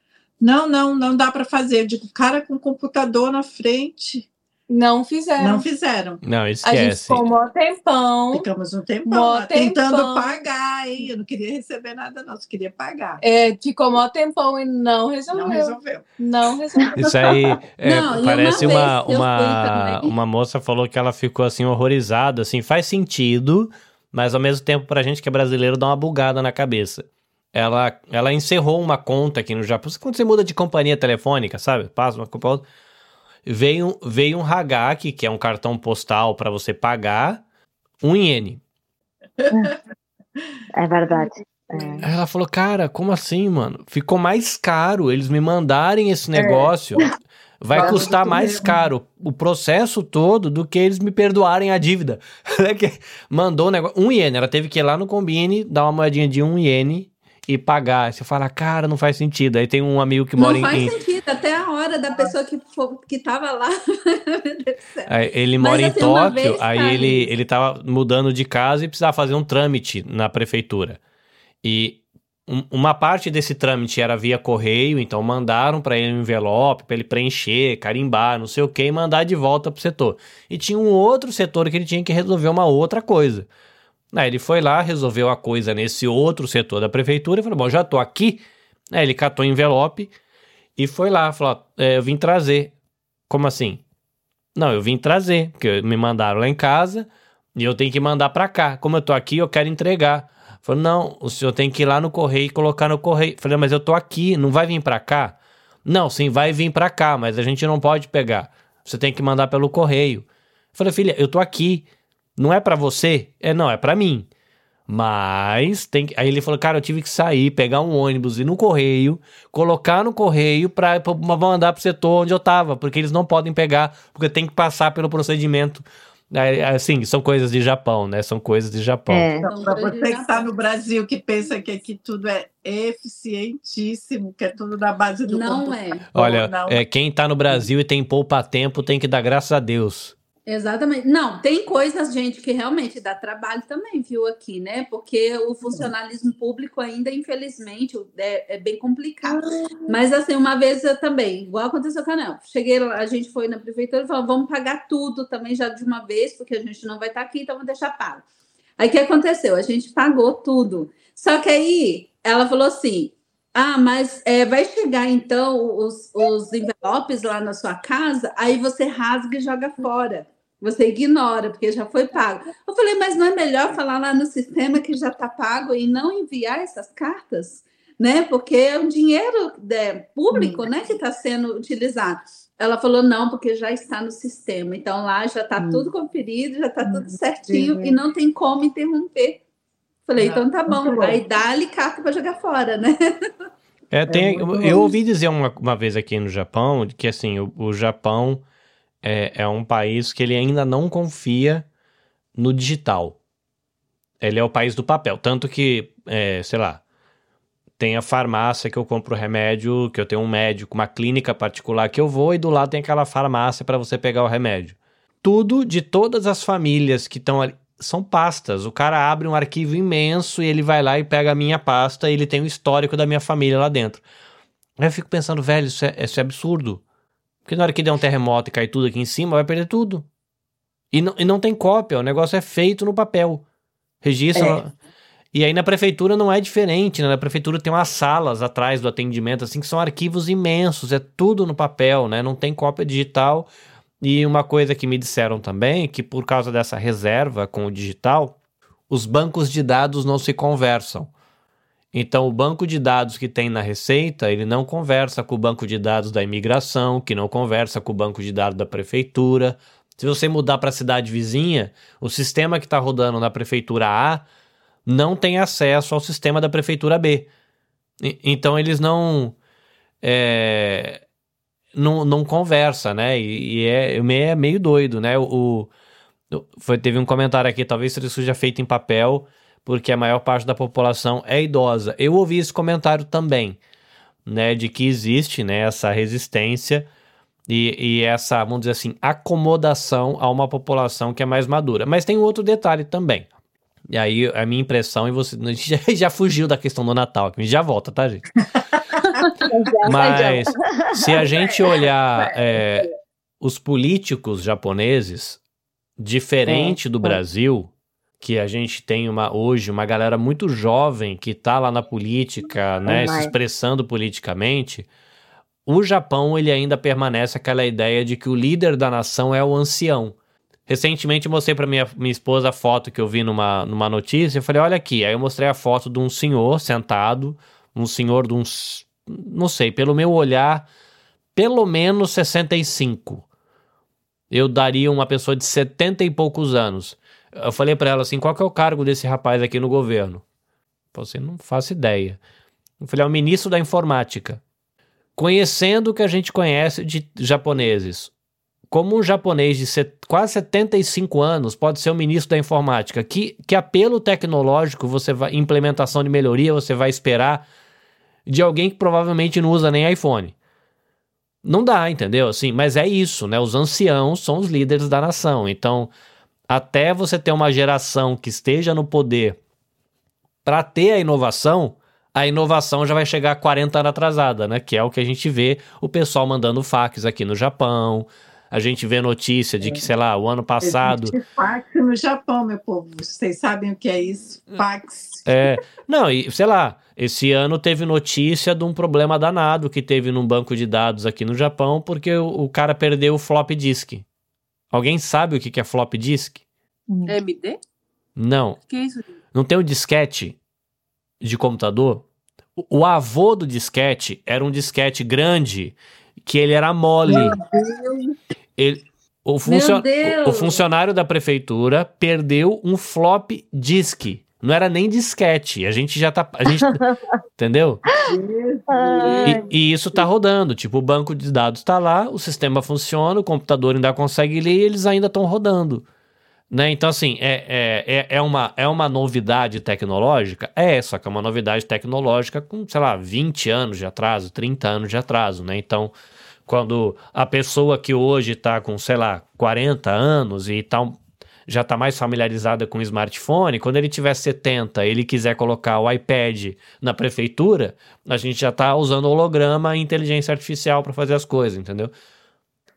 Não, não, não dá para fazer. Eu digo, cara com computador na frente. Não fizeram. Não fizeram. Não, A gente esquece. ficou um tempão. Ficamos um tempão lá, tentando tempão. pagar, hein? Eu não queria receber nada, não. Só queria pagar. É, ficou mó tempão e não resolveu. Não resolveu. Não resolveu. Isso aí [laughs] é, Não, uma parece uma, uma, uma moça falou que ela ficou assim horrorizada, assim, faz sentido, mas ao mesmo tempo pra gente que é brasileiro dá uma bugada na cabeça. Ela, ela encerrou uma conta aqui no Japão. Quando você muda de companhia telefônica, sabe? Passa uma pra outra. Veio, veio um Hagaki, que é um cartão postal pra você pagar, um iene. Es verdad. Eh, Aí ela falou, cara, como assim, mano? Ficou mais caro eles me mandarem esse negócio. Vai Fala custar mais mesmo. caro o processo todo do que eles me perdoarem a dívida. [laughs] Ela que Mandou um negócio. Um iene. Ela teve que ir lá no combine, dar uma moedinha de um iene e pagar. Aí Você fala, cara, não faz sentido. Aí tem um amigo que mora Não em. faz em- sentido, da pessoa que, que tava lá. [laughs] Aí ele Mas, mora em assim, Tóquio, vez, aí ele, ele tava mudando de casa e precisava fazer um trâmite na prefeitura. E um- uma parte desse trâmite era via correio, então mandaram para ele um envelope para ele preencher, carimbar, não sei o que, e mandar de volta pro setor. E tinha um outro setor que ele tinha que resolver uma outra coisa. Aí ele foi lá, resolveu a coisa nesse outro setor da prefeitura e falou: Bom, já tô aqui. Aí ele catou o envelope e foi lá, falou: é, Eu vim trazer. Como assim? Não, eu vim trazer, porque me mandaram lá em casa e eu tenho que mandar pra cá. Como eu tô aqui, eu quero entregar. Falei, não, o senhor tem que ir lá no correio e colocar no correio. Falei, mas eu tô aqui, não vai vir pra cá? Não, sim, vai vir pra cá, mas a gente não pode pegar. Você tem que mandar pelo correio. Falei, filha, eu tô aqui. Não é pra você? É, não, é pra mim. Mas tem que... Aí ele falou, cara, eu tive que sair, pegar um ônibus, ir no correio, colocar no correio pra, pra mandar pro setor onde eu tava, porque eles não podem pegar, porque tem que passar pelo procedimento. É, Assim, são coisas de Japão, né? São coisas de Japão. eh, Então, para você que está no Brasil, que pensa que aqui tudo é eficientíssimo, que é tudo na base do Não computador, é. Olha, não. é, quem tá no Brasil e tem poupa-tempo tem que dar graças a Deus. Exatamente. Não, tem coisas, gente, que realmente dá trabalho também, viu, aqui, né? Porque o funcionalismo público ainda, infelizmente, é, é bem complicado. Mas, assim, uma vez eu também, igual aconteceu com a Anel, cheguei lá, a gente foi na prefeitura e falou, vamos pagar tudo também já de uma vez, porque a gente não vai estar aqui, então vamos deixar pago. Aí, o que aconteceu? A gente pagou tudo. Só que aí, ela falou assim, ah, mas é, vai chegar, então, os, os envelopes lá na sua casa, aí você rasga e joga fora. Você ignora, porque já foi pago. Eu falei, mas não é melhor falar lá no sistema que já está pago e não enviar essas cartas? Né? Porque é um dinheiro né, público né, que está sendo utilizado. Ela falou, não, porque já está no sistema. Então lá já está Hum. tudo conferido, já está tudo Hum, certinho sim. e não tem como interromper. Falei, Ah, então tá bom. muito bom. Aí dá-lhe carta para jogar fora, né? É, tem, muito eu bom. ouvi dizer uma, uma vez aqui no Japão que assim, o, o Japão é, é um país que ele ainda não confia no digital. Ele é o país do papel. Tanto que, é, sei lá, tem a farmácia que eu compro remédio, que eu tenho um médico, uma clínica particular que eu vou, e do lado tem aquela farmácia para você pegar o remédio. Tudo de todas as famílias que estão ali são pastas. O cara abre um arquivo imenso e ele vai lá e pega a minha pasta e ele tem o histórico da minha família lá dentro. Aí eu fico pensando, velho, isso é, isso é absurdo. Porque na hora que der um terremoto e cair tudo aqui em cima, vai perder tudo. E não, e não tem cópia, o negócio é feito no papel. Registra. É. E aí na prefeitura não é diferente, né? Na prefeitura tem umas salas atrás do atendimento, assim, que são arquivos imensos, é tudo no papel, né? Não tem cópia digital. E uma coisa que me disseram também, que por causa dessa reserva com o digital, os bancos de dados não se conversam. Então, o banco de dados que tem na Receita, ele não conversa com o banco de dados da imigração, que não conversa com o banco de dados da prefeitura. Se você mudar para a cidade vizinha, o sistema que está rodando na prefeitura A não tem acesso ao sistema da prefeitura B. E- então, eles não. é, não, não conversa, né? E, e é, é meio doido, né? O, o- foi, teve um comentário aqui, talvez isso seja feito em papel, porque a maior parte da população é idosa. Eu ouvi esse comentário também, né? De que existe né, essa resistência e, e essa, vamos dizer assim, acomodação a uma população que é mais madura. Mas tem um outro detalhe também. E aí, a minha impressão, e você a [laughs] gente já, já fugiu da questão do Natal, que a gente já volta, tá, gente? [laughs] Mas se a gente olhar [laughs] é, os políticos japoneses, diferente É, do é. Brasil, que a gente tem uma, hoje uma galera muito jovem que tá lá na política, né, se expressando politicamente, o Japão ele ainda permanece aquela ideia de que o líder da nação é o ancião. Recentemente mostrei para minha, minha esposa a foto que eu vi numa, numa notícia. Eu falei, olha aqui. Aí eu mostrei a foto de um senhor sentado, um senhor de uns. Não sei, pelo meu olhar, pelo menos 65. Eu daria uma pessoa de 70 e poucos anos. Eu falei para ela assim: qual que é o cargo desse rapaz aqui no governo? Você não faço ideia. Eu falei: é o ministro da informática. Conhecendo o que a gente conhece de japoneses, como um japonês de set- quase 75 anos pode ser o ministro da informática? Que, que apelo tecnológico você vai, implementação de melhoria você vai esperar de alguém que provavelmente não usa nem iPhone? Não dá, entendeu? Assim, mas é isso, né? Os anciãos são os líderes da nação. Então, até você ter uma geração que esteja no poder para ter a inovação, a inovação já vai chegar 40 anos atrasada, né? Que é o que a gente vê o pessoal mandando fax aqui no Japão. A gente vê notícia de que, sei lá, o ano passado. Existe fax no Japão, meu povo. Vocês sabem o que é isso? Fax. É, não, e sei lá, esse ano teve notícia de um problema danado que teve num banco de dados aqui no Japão, porque o, o cara perdeu o flop disk. Alguém sabe o que que é flop disk? MD? Não. Que isso? Não tem o disquete de computador? O, avô do disquete era um disquete grande que ele era mole. Ele, o, funcio- o funcionário da prefeitura perdeu um flop disk. Não era nem disquete. A gente já tá. A gente, [laughs] entendeu? E, e isso tá rodando. Tipo, o banco de dados tá lá, o sistema funciona, o computador ainda consegue ler e eles ainda estão rodando. Né? Então, assim, é, é, é, é, uma, é uma novidade tecnológica? É, só que é uma novidade tecnológica com, sei lá, 20 anos de atraso, 30 anos de atraso, né? Então, quando a pessoa que hoje está com, sei lá, 40 anos e tá, um- já está mais familiarizada com o smartphone, quando ele tiver 70 ele quiser colocar o iPad na prefeitura, a gente já está usando holograma e inteligência artificial para fazer as coisas, entendeu?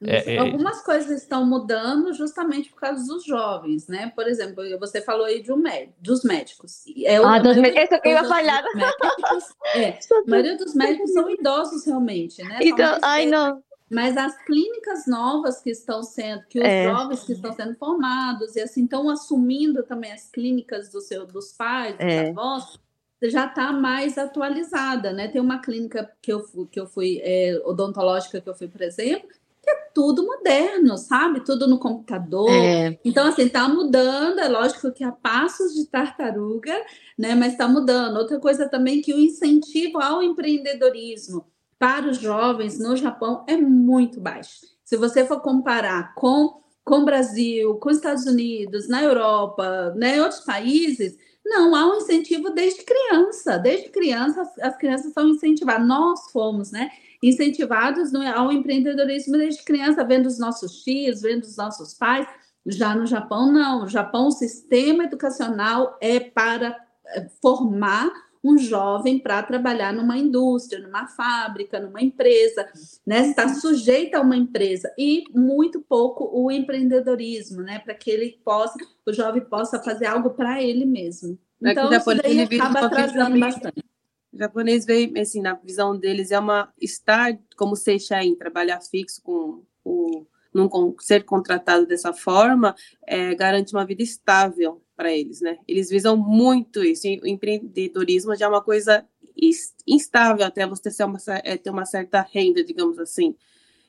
É, é- Algumas coisas estão mudando justamente por causa dos jovens, né? Por exemplo, você falou aí de um mé- dos médicos. É, Ah, dos maioria mé- isso que eu ia dos falar. médicos- é, [laughs] a maioria dos médicos são idosos realmente, né? Então, ai, não. Mas as clínicas novas que estão sendo, que os É. jovens que estão sendo formados e assim estão assumindo também as clínicas do seu, dos pais, dos É. avós, já está mais atualizada, né? Tem uma clínica que eu fui, que eu fui é, odontológica que eu fui, por exemplo, que é tudo moderno, sabe? Tudo no computador. É, Então, assim, está mudando, é lógico que a passos de tartaruga, né? Mas está mudando. Outra coisa também que o incentivo ao empreendedorismo para os jovens no Japão é muito baixo. Se você for comparar com, com o Brasil, com os Estados Unidos, na Europa, né, em outros países, não há um incentivo desde criança. Desde criança, as, as crianças são incentivadas. Nós fomos, né? Incentivados no- ao empreendedorismo desde criança, vendo os nossos tios, vendo os nossos pais. Já no Japão, não. No Japão, o sistema educacional é para eh, formar um jovem para trabalhar numa indústria, numa fábrica, numa empresa, né? Está sujeito a uma empresa e muito pouco o empreendedorismo, né? Para que ele possa, o jovem possa fazer algo para ele mesmo. É Então, isso japonês, daí acaba atrasando bastante. O japonês veio, assim, na visão deles, é uma estar como seishain, trabalhar fixo com o num ser contratado dessa forma, é, garante uma vida estável para eles, né? Eles visam muito isso. O empreendedorismo já é uma coisa is- instável até você ter uma, é, ter uma certa renda, digamos assim.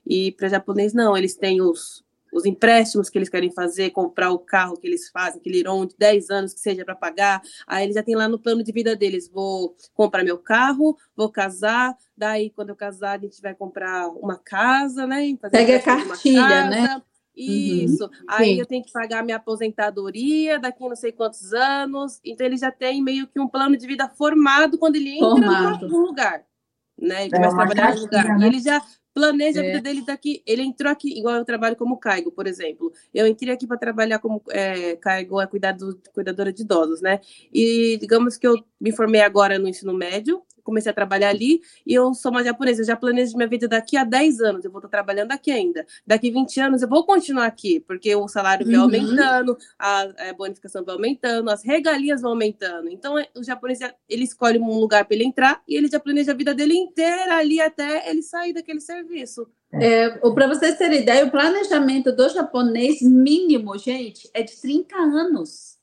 E para japonês, não, eles têm os, os empréstimos que eles querem fazer, comprar o carro que eles fazem, aquele irão de 10 anos que seja para pagar. Aí eles já têm lá no plano de vida deles: vou comprar meu carro, vou casar, daí quando eu casar a gente vai comprar uma casa, né? fazer Pega a cartilha, né? Casa. Isso. Aí Sim. eu tenho que pagar minha aposentadoria daqui não sei quantos anos. Então ele já tem meio que um plano de vida formado quando ele entra Formado. no lugar. Né? Ele É começa a trabalhar no lugar. E né? ele já planeja a É. vida dele daqui. Ele entrou aqui, igual eu trabalho como caigo, por exemplo. Eu entrei aqui para trabalhar como é, caigo, é cuidado, cuidadora de idosos, né? E digamos que eu me formei agora no ensino médio, comecei a trabalhar ali e eu sou uma japonesa, eu já planejo minha vida daqui a 10 anos, eu vou estar trabalhando aqui ainda. Daqui 20 anos eu vou continuar aqui, porque o salário vai uhum. aumentando, a, a, bonificação vai aumentando, as regalias vão aumentando. Então é, o japonês, ele escolhe um lugar para ele entrar e ele já planeja a vida dele inteira ali até ele sair daquele serviço. É, para vocês terem ideia, o planejamento do japonês mínimo, gente, é de 30 anos.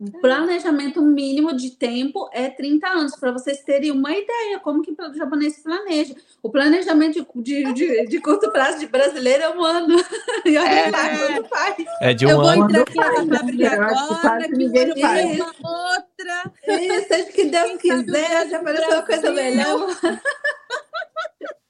O planejamento mínimo de tempo é 30 anos, para vocês terem uma ideia como que o japonês planeja. O planejamento de, de, de curto prazo de brasileiro é um ano. [laughs] E olha é, lá quando faz. É de um eu ano. Eu vou entrar aqui na fábrica agora, que ninguém faz. uma outra. Isso, seja que Deus quiser, já apareceu uma coisa melhor. [laughs]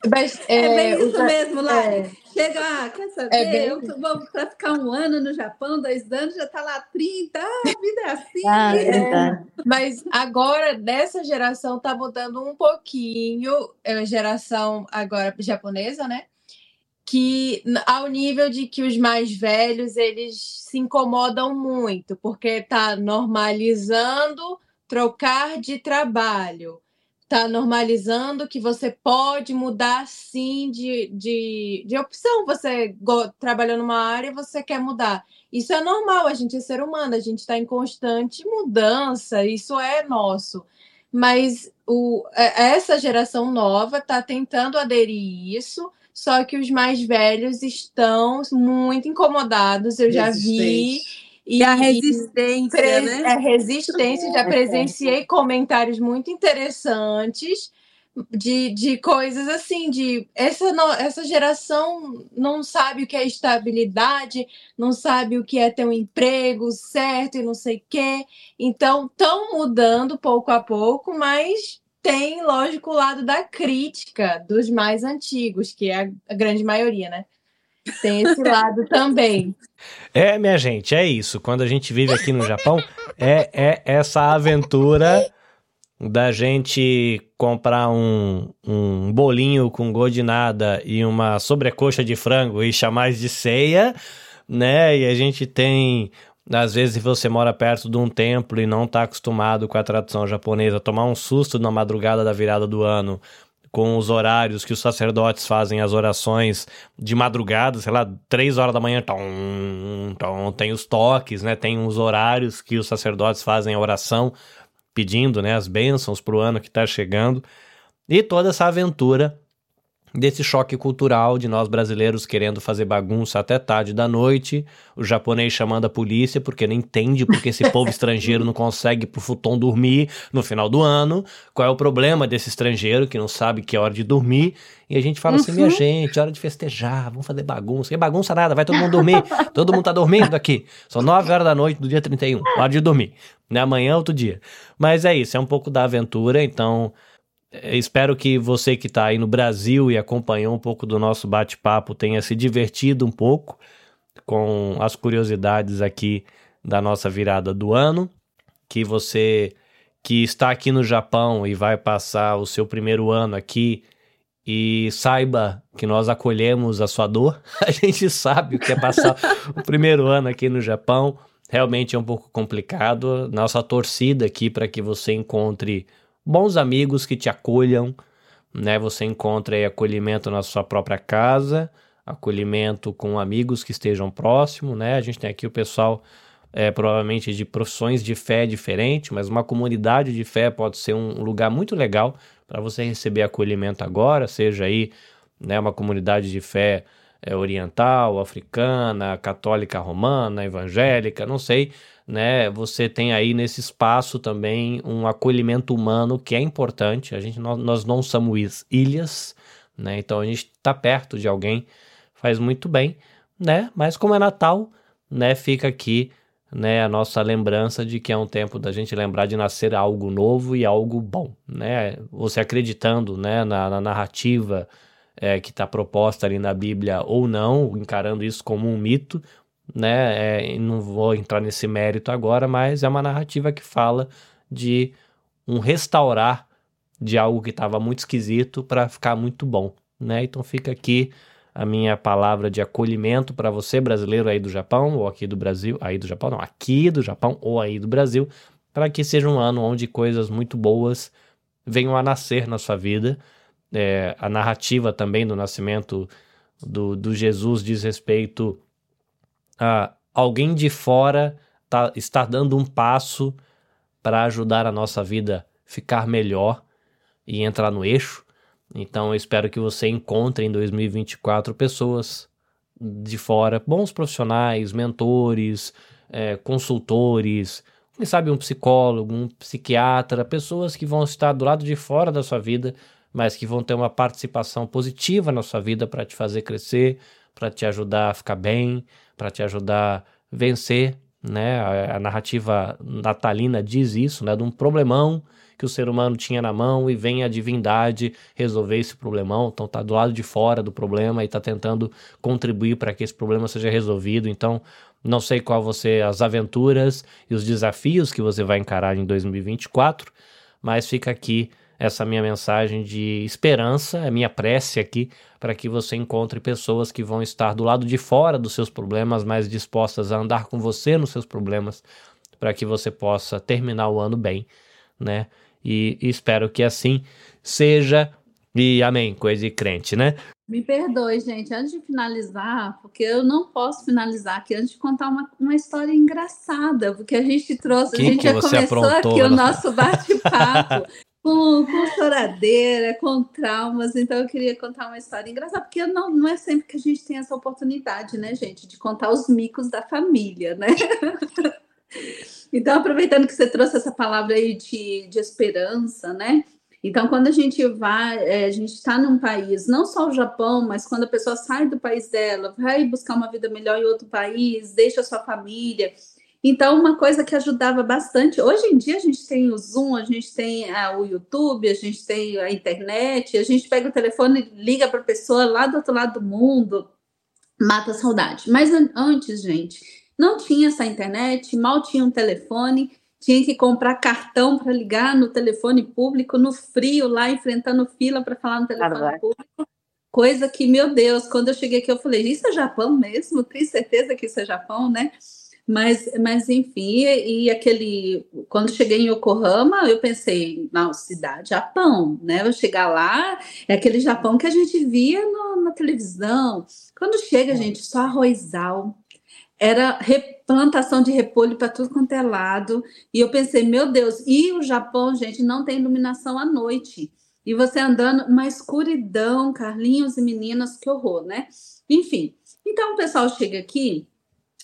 Mas, é, é bem isso mesmo, lá. É. Chega, ah, quer saber? É bem... Eu vou para ficar um ano no Japão, dois anos, já está lá 30, ah, a vida é assim. Ah, é. Mas agora, dessa geração, está mudando um pouquinho, é a geração agora japonesa, né? Que ao nível de que os mais velhos eles se incomodam muito, porque está normalizando trocar de trabalho está normalizando que você pode mudar sim de, de, de opção. Você trabalha numa área e você quer mudar. Isso é normal, a gente é ser humano, a gente está em constante mudança, isso é nosso. Mas o, é, essa geração nova está tentando aderir isso, só que os mais velhos estão muito incomodados. Eu já vi e a resistência, né? A resistência, já presenciei comentários muito interessantes de, de coisas assim, de essa, essa geração não sabe o que é estabilidade, não sabe o que é ter um emprego certo e não sei o quê. Então, estão mudando pouco a pouco, mas tem, lógico, o lado da crítica dos mais antigos, que é a grande maioria, né? Tem esse lado também. É, minha gente, é isso. Quando a gente vive aqui no Japão, é, é essa aventura da gente comprar um, um bolinho com gosto de nada e uma sobrecoxa de frango e chamar de ceia, né? E a gente tem às vezes você mora perto de um templo e não está acostumado com a tradição japonesa, tomar um susto na madrugada da virada do ano com os horários que os sacerdotes fazem as orações de madrugada, sei lá, três horas da manhã, tom, tom, tem os toques, né? Tem os horários que os sacerdotes fazem a oração, pedindo, né, as bênçãos para o ano que está chegando. E toda essa aventura desse choque cultural de nós brasileiros querendo fazer bagunça até tarde da noite, o japonês chamando a polícia porque não entende porque esse povo [laughs] estrangeiro não consegue pro futon dormir no final do ano, qual é o problema desse estrangeiro que não sabe que é hora de dormir, e a gente fala uhum. assim, minha uhum. gente, hora de festejar, vamos fazer bagunça, que bagunça nada, vai todo mundo dormir, [laughs] todo mundo tá dormindo aqui, são 9 horas da noite do dia 31, hora de dormir, né, amanhã é outro dia, mas é isso, é um pouco da aventura, então é, espero que você que está aí no Brasil e acompanhou um pouco do nosso bate-papo tenha se divertido um pouco com as curiosidades aqui da nossa virada do ano. Que você que está aqui no Japão e vai passar o seu primeiro ano aqui e saiba que nós acolhemos a sua dor. [laughs] A gente sabe o que é passar o primeiro ano aqui no Japão. Realmente é um pouco complicado. Nossa torcida aqui para que você encontre bons amigos que te acolham, né? Você encontra aí acolhimento na sua própria casa, acolhimento com amigos que estejam próximo, né? A gente tem aqui o pessoal é, provavelmente de profissões de fé diferente, mas uma comunidade de fé pode ser um lugar muito legal para você receber acolhimento agora, seja aí né, uma comunidade de fé é, oriental, africana, católica romana, evangélica, não sei, né? Você tem aí nesse espaço também um acolhimento humano que é importante. A gente nós, nós não somos ilhas, né? Então a gente está perto de alguém faz muito bem, né? Mas como é Natal, né? Fica aqui, né? A nossa lembrança de que é um tempo da gente lembrar de nascer algo novo e algo bom, né? Você acreditando, né? Na, na narrativa é, que está proposta ali na Bíblia ou não, encarando isso como um mito, né? É, não vou entrar nesse mérito agora, mas é uma narrativa que fala de um restaurar de algo que estava muito esquisito para ficar muito bom, né? Então fica aqui a minha palavra de acolhimento para você brasileiro aí do Japão ou aqui do Brasil, aí do Japão não, aqui do Japão ou aí do Brasil, para que seja um ano onde coisas muito boas venham a nascer na sua vida. É, a narrativa também do nascimento do, do Jesus diz respeito a alguém de fora tá, está dando um passo para ajudar a nossa vida ficar melhor e entrar no eixo. Então eu espero que você encontre em 2024 pessoas de fora, bons profissionais, mentores, é, consultores, quem sabe um psicólogo, um psiquiatra, pessoas que vão estar do lado de fora da sua vida, mas que vão ter uma participação positiva na sua vida para te fazer crescer, para te ajudar a ficar bem, para te ajudar a vencer, né? A, a, narrativa natalina diz isso, né? De um problemão que o ser humano tinha na mão e vem a divindade resolver esse problemão. Então tá do lado de fora do problema e está tentando contribuir para que esse problema seja resolvido. Então não sei qual você as aventuras e os desafios que você vai encarar em 2024, mas fica aqui essa minha mensagem de esperança, a minha prece aqui para que você encontre pessoas que vão estar do lado de fora dos seus problemas, mais dispostas a andar com você nos seus problemas, para que você possa terminar o ano bem, né? E, e espero que assim seja. E amém, coisa de crente, né? Me perdoe, gente, antes de finalizar, porque eu não posso finalizar aqui antes de contar uma, uma história engraçada, porque a gente trouxe, a gente já começou aprontou, aqui o Ana? nosso bate-papo [laughs] com, com choradeira, com traumas, então eu queria contar uma história engraçada, porque não, não é sempre que a gente tem essa oportunidade, né, gente, de contar os micos da família, né? [laughs] Então, aproveitando que você trouxe essa palavra aí de, de esperança, né? Então, quando a gente vai, é, a gente está num país, não só o Japão, mas quando a pessoa sai do país dela, vai buscar uma vida melhor em outro país, deixa a sua família. Então, uma coisa que ajudava bastante, hoje em dia a gente tem o Zoom, a gente tem ah, o YouTube, a gente tem a internet, a gente pega o telefone e liga para a pessoa lá do outro lado do mundo, mata a saudade. Mas an- antes, gente, não tinha essa internet, mal tinha um telefone, tinha que comprar cartão para ligar no telefone público, no frio, lá enfrentando fila para falar no telefone público. Coisa que, meu Deus, quando eu cheguei aqui, eu falei, isso é Japão mesmo? Tenho certeza que isso é Japão, né? Mas, mas enfim, e, e aquele. Quando cheguei em Yokohama, eu pensei, não, cidade Japão, né? Eu chegar lá, é aquele Japão que a gente via no- na televisão. Quando chega, gente, só arrozal, era re- plantação de repolho para tudo quanto é lado. E eu pensei, meu Deus, e o Japão, gente, não tem iluminação à noite. E você andando, uma escuridão, Carlinhos e meninas, que horror, né? Enfim, então o pessoal chega aqui.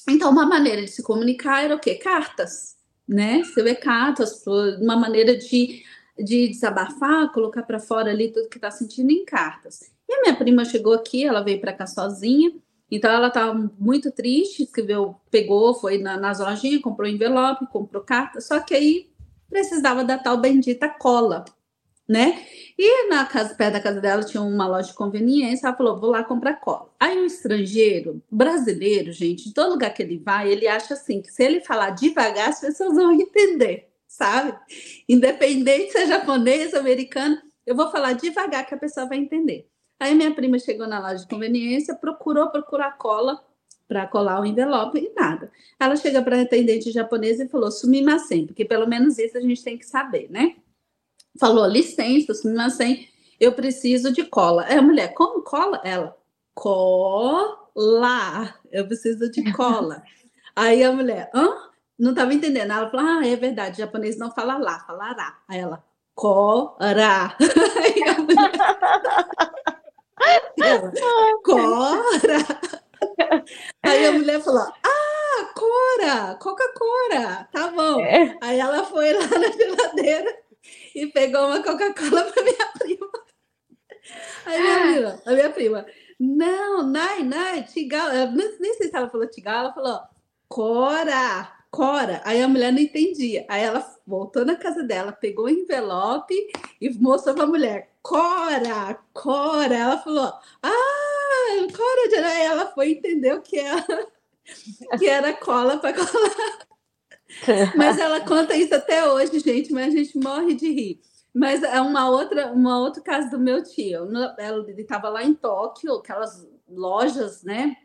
Então, uma maneira de se comunicar era o quê? Cartas, né? Escrever cartas, uma maneira de, de desabafar, colocar para fora ali tudo que está sentindo em cartas. E a minha prima chegou aqui, ela veio para cá sozinha. Então ela estava muito triste, escreveu, pegou, foi na, nas lojinhas, comprou envelope, comprou carta, só que aí precisava da tal bendita cola, né? E na casa, perto da casa dela tinha uma loja de conveniência, ela falou, vou lá comprar cola. Aí o estrangeiro, brasileiro, gente, em todo lugar que ele vai, ele acha assim, que se ele falar devagar, as pessoas vão entender, sabe? Independente se é japonês, americano, eu vou falar devagar que a pessoa vai entender. Aí minha prima chegou na loja de conveniência, procurou procurar cola para colar o envelope e nada. Ela chega para a atendente japonesa e falou: sumimasen, porque pelo menos isso a gente tem que saber, né? Falou: licença, sumimasen, eu preciso de cola. Aí a mulher: como cola? Ela: cola, eu preciso de cola. [laughs] Aí a mulher: hã? Não estava entendendo. Ela falou: ah, é verdade, japonês não fala lá, fala ra. Aí ela: cora. [laughs] Aí a mulher. [laughs] Cora! Aí a mulher falou: Ah, Cora! Coca-Cola! Tá bom. É. Aí ela foi lá na geladeira e pegou uma Coca-Cola para minha [laughs] prima. Aí minha prima, a minha prima, não, Nai, Nai, Tigal, eu nem, nem sei se ela falou Tigal, ela falou Cora, Cora. Aí a mulher não entendia. Aí ela voltou na casa dela, pegou o envelope e mostrou para a mulher, Cora, Cora. Ela falou, ah, Cora. de-" Aí ela foi entender o que era, que era cola para colar. [laughs] Mas ela conta isso até hoje, gente, mas a gente morre de rir. Mas é uma outra, uma outro caso do meu tio. Ele estava lá em Tóquio, aquelas lojas, né?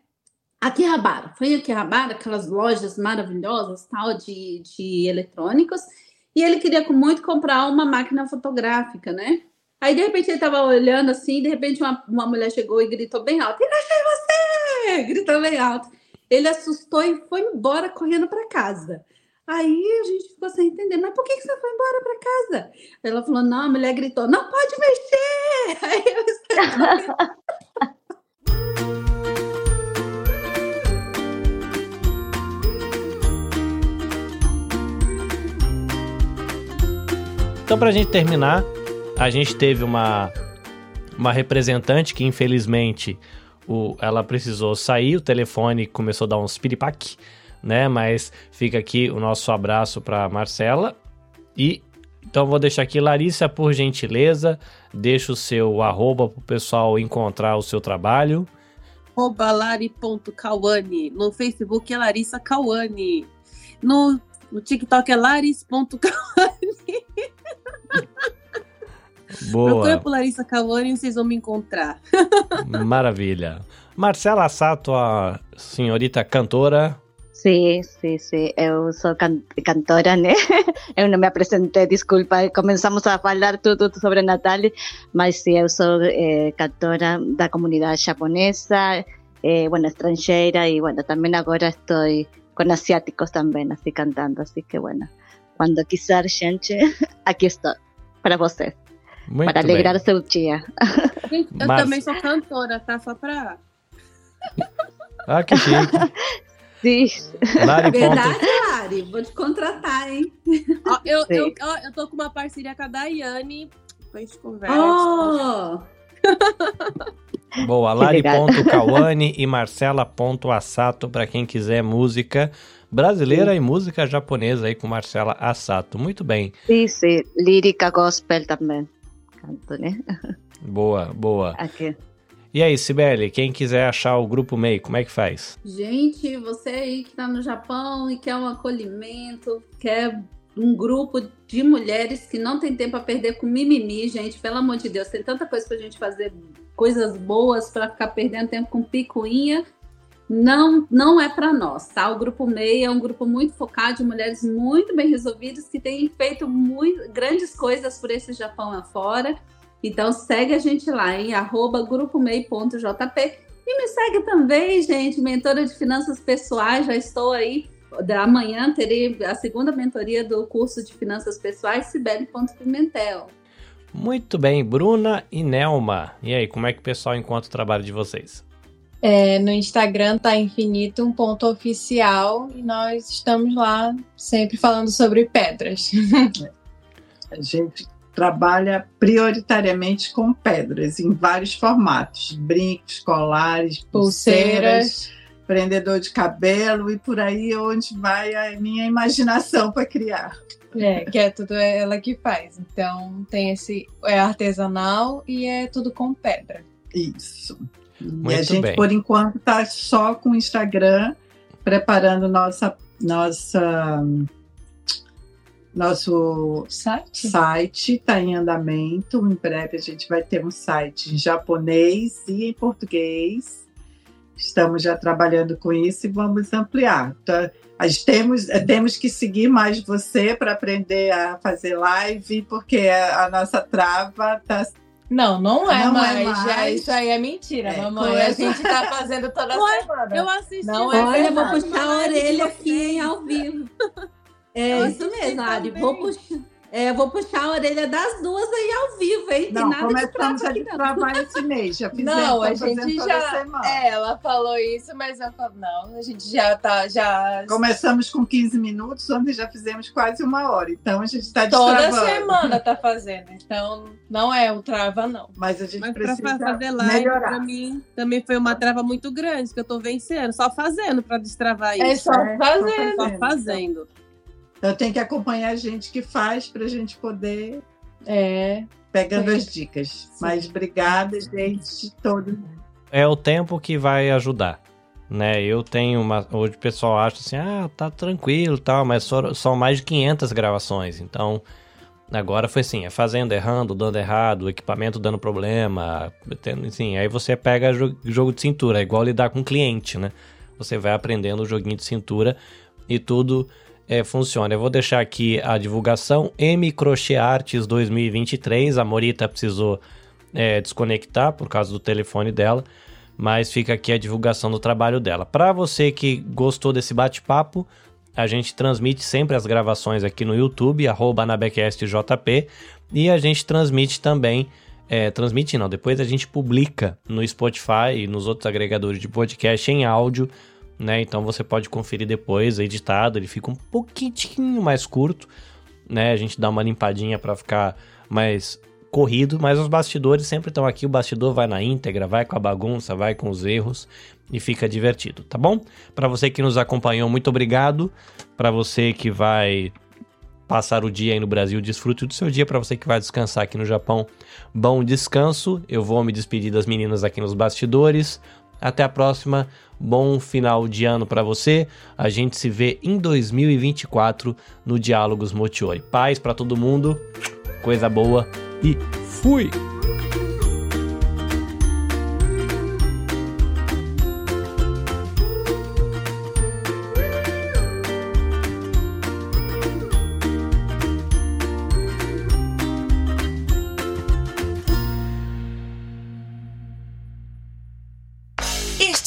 Akihabara. Foi Akihabara, aquelas lojas maravilhosas, tal, de, de eletrônicos. E ele queria muito comprar uma máquina fotográfica, né? Aí, de repente, ele estava olhando assim, de repente, uma, uma mulher chegou e gritou bem alto: Achei você! Gritou bem alto. Ele assustou e foi embora correndo para casa. Aí a gente ficou sem entender, mas por que, que você foi embora para casa? Ela falou: não, a mulher gritou: não pode mexer! [laughs] Aí eu Então, para a gente terminar, a gente teve uma, uma representante que, infelizmente, o, ela precisou sair, o telefone começou a dar uns piripaque, né? Mas fica aqui o nosso abraço para Marcela. E então vou deixar aqui, Larissa, por gentileza, deixa o seu arroba para o pessoal encontrar o seu trabalho. Lari.cauane. No Facebook é Larissa Cauane. No, no TikTok é laris.cauane. [laughs] Boa. Procura por Larissa Cauane e vocês vão me encontrar. [laughs] Maravilha. Marcela Sato, a senhorita cantora. Sim, sim, sim. Eu sou can cantora, né? [laughs] Eu não me apresentei, desculpa. Começamos a falar tudo sobre Natal, mas sim, eu sou eh, cantora da comunidade japonesa, eh, bueno, estrangeira e, bueno, também agora estou com asiáticos também, assim, cantando. Assim que, bueno, quando quiser, gente, [laughs] aqui estou para vocês. Muito para bem. alegrar o seu dia. Gente, [laughs] eu Mas- também sou cantora, tá? Só pra. Ah, que chique. Sim. Lari. ponto- Verdade, Lari? Vou te contratar, hein? Ó, eu, Sim. eu, ó, eu tô com uma parceria com a Daiane. Depois a gente conversa. Oh! [laughs] Boa. Lari.cauane e Marcela.assato para quem quiser música brasileira e música japonesa aí com Marcela Assato. Muito bem. Sim, sim. Lírica gospel também. Canto, né? Boa, boa. Aqui. E aí, Sibeli, quem quiser achar o Grupo MEI, como é que faz? Gente, você aí que está no Japão e quer um acolhimento, quer um grupo de mulheres que não tem tempo a perder com mimimi, gente, pelo amor de Deus, tem tanta coisa pra gente fazer, coisas boas para ficar perdendo tempo com picuinha. Não, não é para nós, tá? O grupo MEI é um grupo muito focado de mulheres muito bem resolvidas que têm feito muito, grandes coisas por esse Japão afora. Então segue a gente lá em arroba grupomei.jp e me segue também, gente, mentora de finanças pessoais. Já estou aí. Da amanhã terei a segunda mentoria do curso de finanças pessoais, Sibeli.pimentel. Muito bem, Bruna e Nelma. E aí, como é que o pessoal encontra o trabalho de vocês? É, no Instagram tá infinito um ponto oficial e nós estamos lá sempre falando sobre pedras. [laughs] A gente trabalha prioritariamente com pedras, em vários formatos: brincos, colares, pulseiras, Pulseiras. prendedor de cabelo e por aí onde vai a minha imaginação para criar. É, que é tudo ela que faz. Então tem esse é artesanal e é tudo com pedra. Isso. e a Muito gente, bem. por enquanto, está só com o Instagram, preparando nossa, nossa, nosso Site? site, está em andamento. Em breve a gente vai ter um site em japonês e em português. Estamos já trabalhando com isso e vamos ampliar. Tá? Nós temos, temos que seguir mais você para aprender a fazer live, porque a, a nossa trava está Não, não é Não é mais. mais. Já, isso aí é mentira, É, mamãe. coisa- A gente tá fazendo toda [laughs] Ué, semana. Eu assisti. Não é eu vou puxar a de orelha aqui hein, ao vivo. [laughs] É Eu isso mesmo, Ari. Vou puxar, é, vou puxar a orelha das duas aí ao vivo, hein? Tem Não, nada começamos a destravar esse mês. Já [laughs] fizemos, Não, a fazendo gente toda já. semana. É, ela falou isso, mas eu falo, não, a gente já tá. Já... Começamos com 15 minutos, ontem já fizemos quase uma hora. Então a gente está Toda destravando. semana tá [laughs] fazendo. Então, não é o trava, não. Mas a gente Mas precisa fa- fazer live, melhorar. pra mim, também foi uma trava muito grande, que eu tô vencendo, só fazendo pra destravar isso. É só É, fazer. Só fazendo. fazendo. Então tem que acompanhar a gente que faz para a gente poder É. pegando Sim. as dicas. Mas obrigada, gente, de todo mundo. É o tempo que vai ajudar. Né, eu tenho uma. Hoje o pessoal acha assim, ah, tá tranquilo e tal, mas só- são mais de 500 gravações. Então, agora foi assim: é fazendo, errando, dando errado, o equipamento dando problema. Tendo, assim, aí você pega jo- jogo de cintura, é igual lidar com cliente, né? Você vai aprendendo o joguinho de cintura e tudo é, funciona. Eu vou deixar aqui a divulgação M Crochê Artes 2023. A Morita precisou é, desconectar por causa do telefone dela, mas fica aqui a divulgação do trabalho dela. Para você que gostou desse bate-papo, a gente transmite sempre as gravações aqui no YouTube, AnabecastJP, e a gente transmite também. É, transmite não, depois a gente publica no Spotify e nos outros agregadores de podcast em áudio, né? Então você pode conferir depois, editado, ele fica um pouquinho mais curto, né? A gente dá uma limpadinha para ficar mais corrido, mas os bastidores sempre estão aqui, o bastidor vai na íntegra, vai com a bagunça, vai com os erros e fica divertido, tá bom? Para você que nos acompanhou, muito obrigado. Para você que vai passar o dia aí no Brasil, desfrute do seu dia. Para você que vai descansar aqui no Japão, bom descanso. Eu vou me despedir das meninas aqui nos bastidores. Até a próxima. Bom final de ano para você. A gente se vê em 2024 no Diálogos Motiori. Paz para todo mundo. Coisa boa e fui.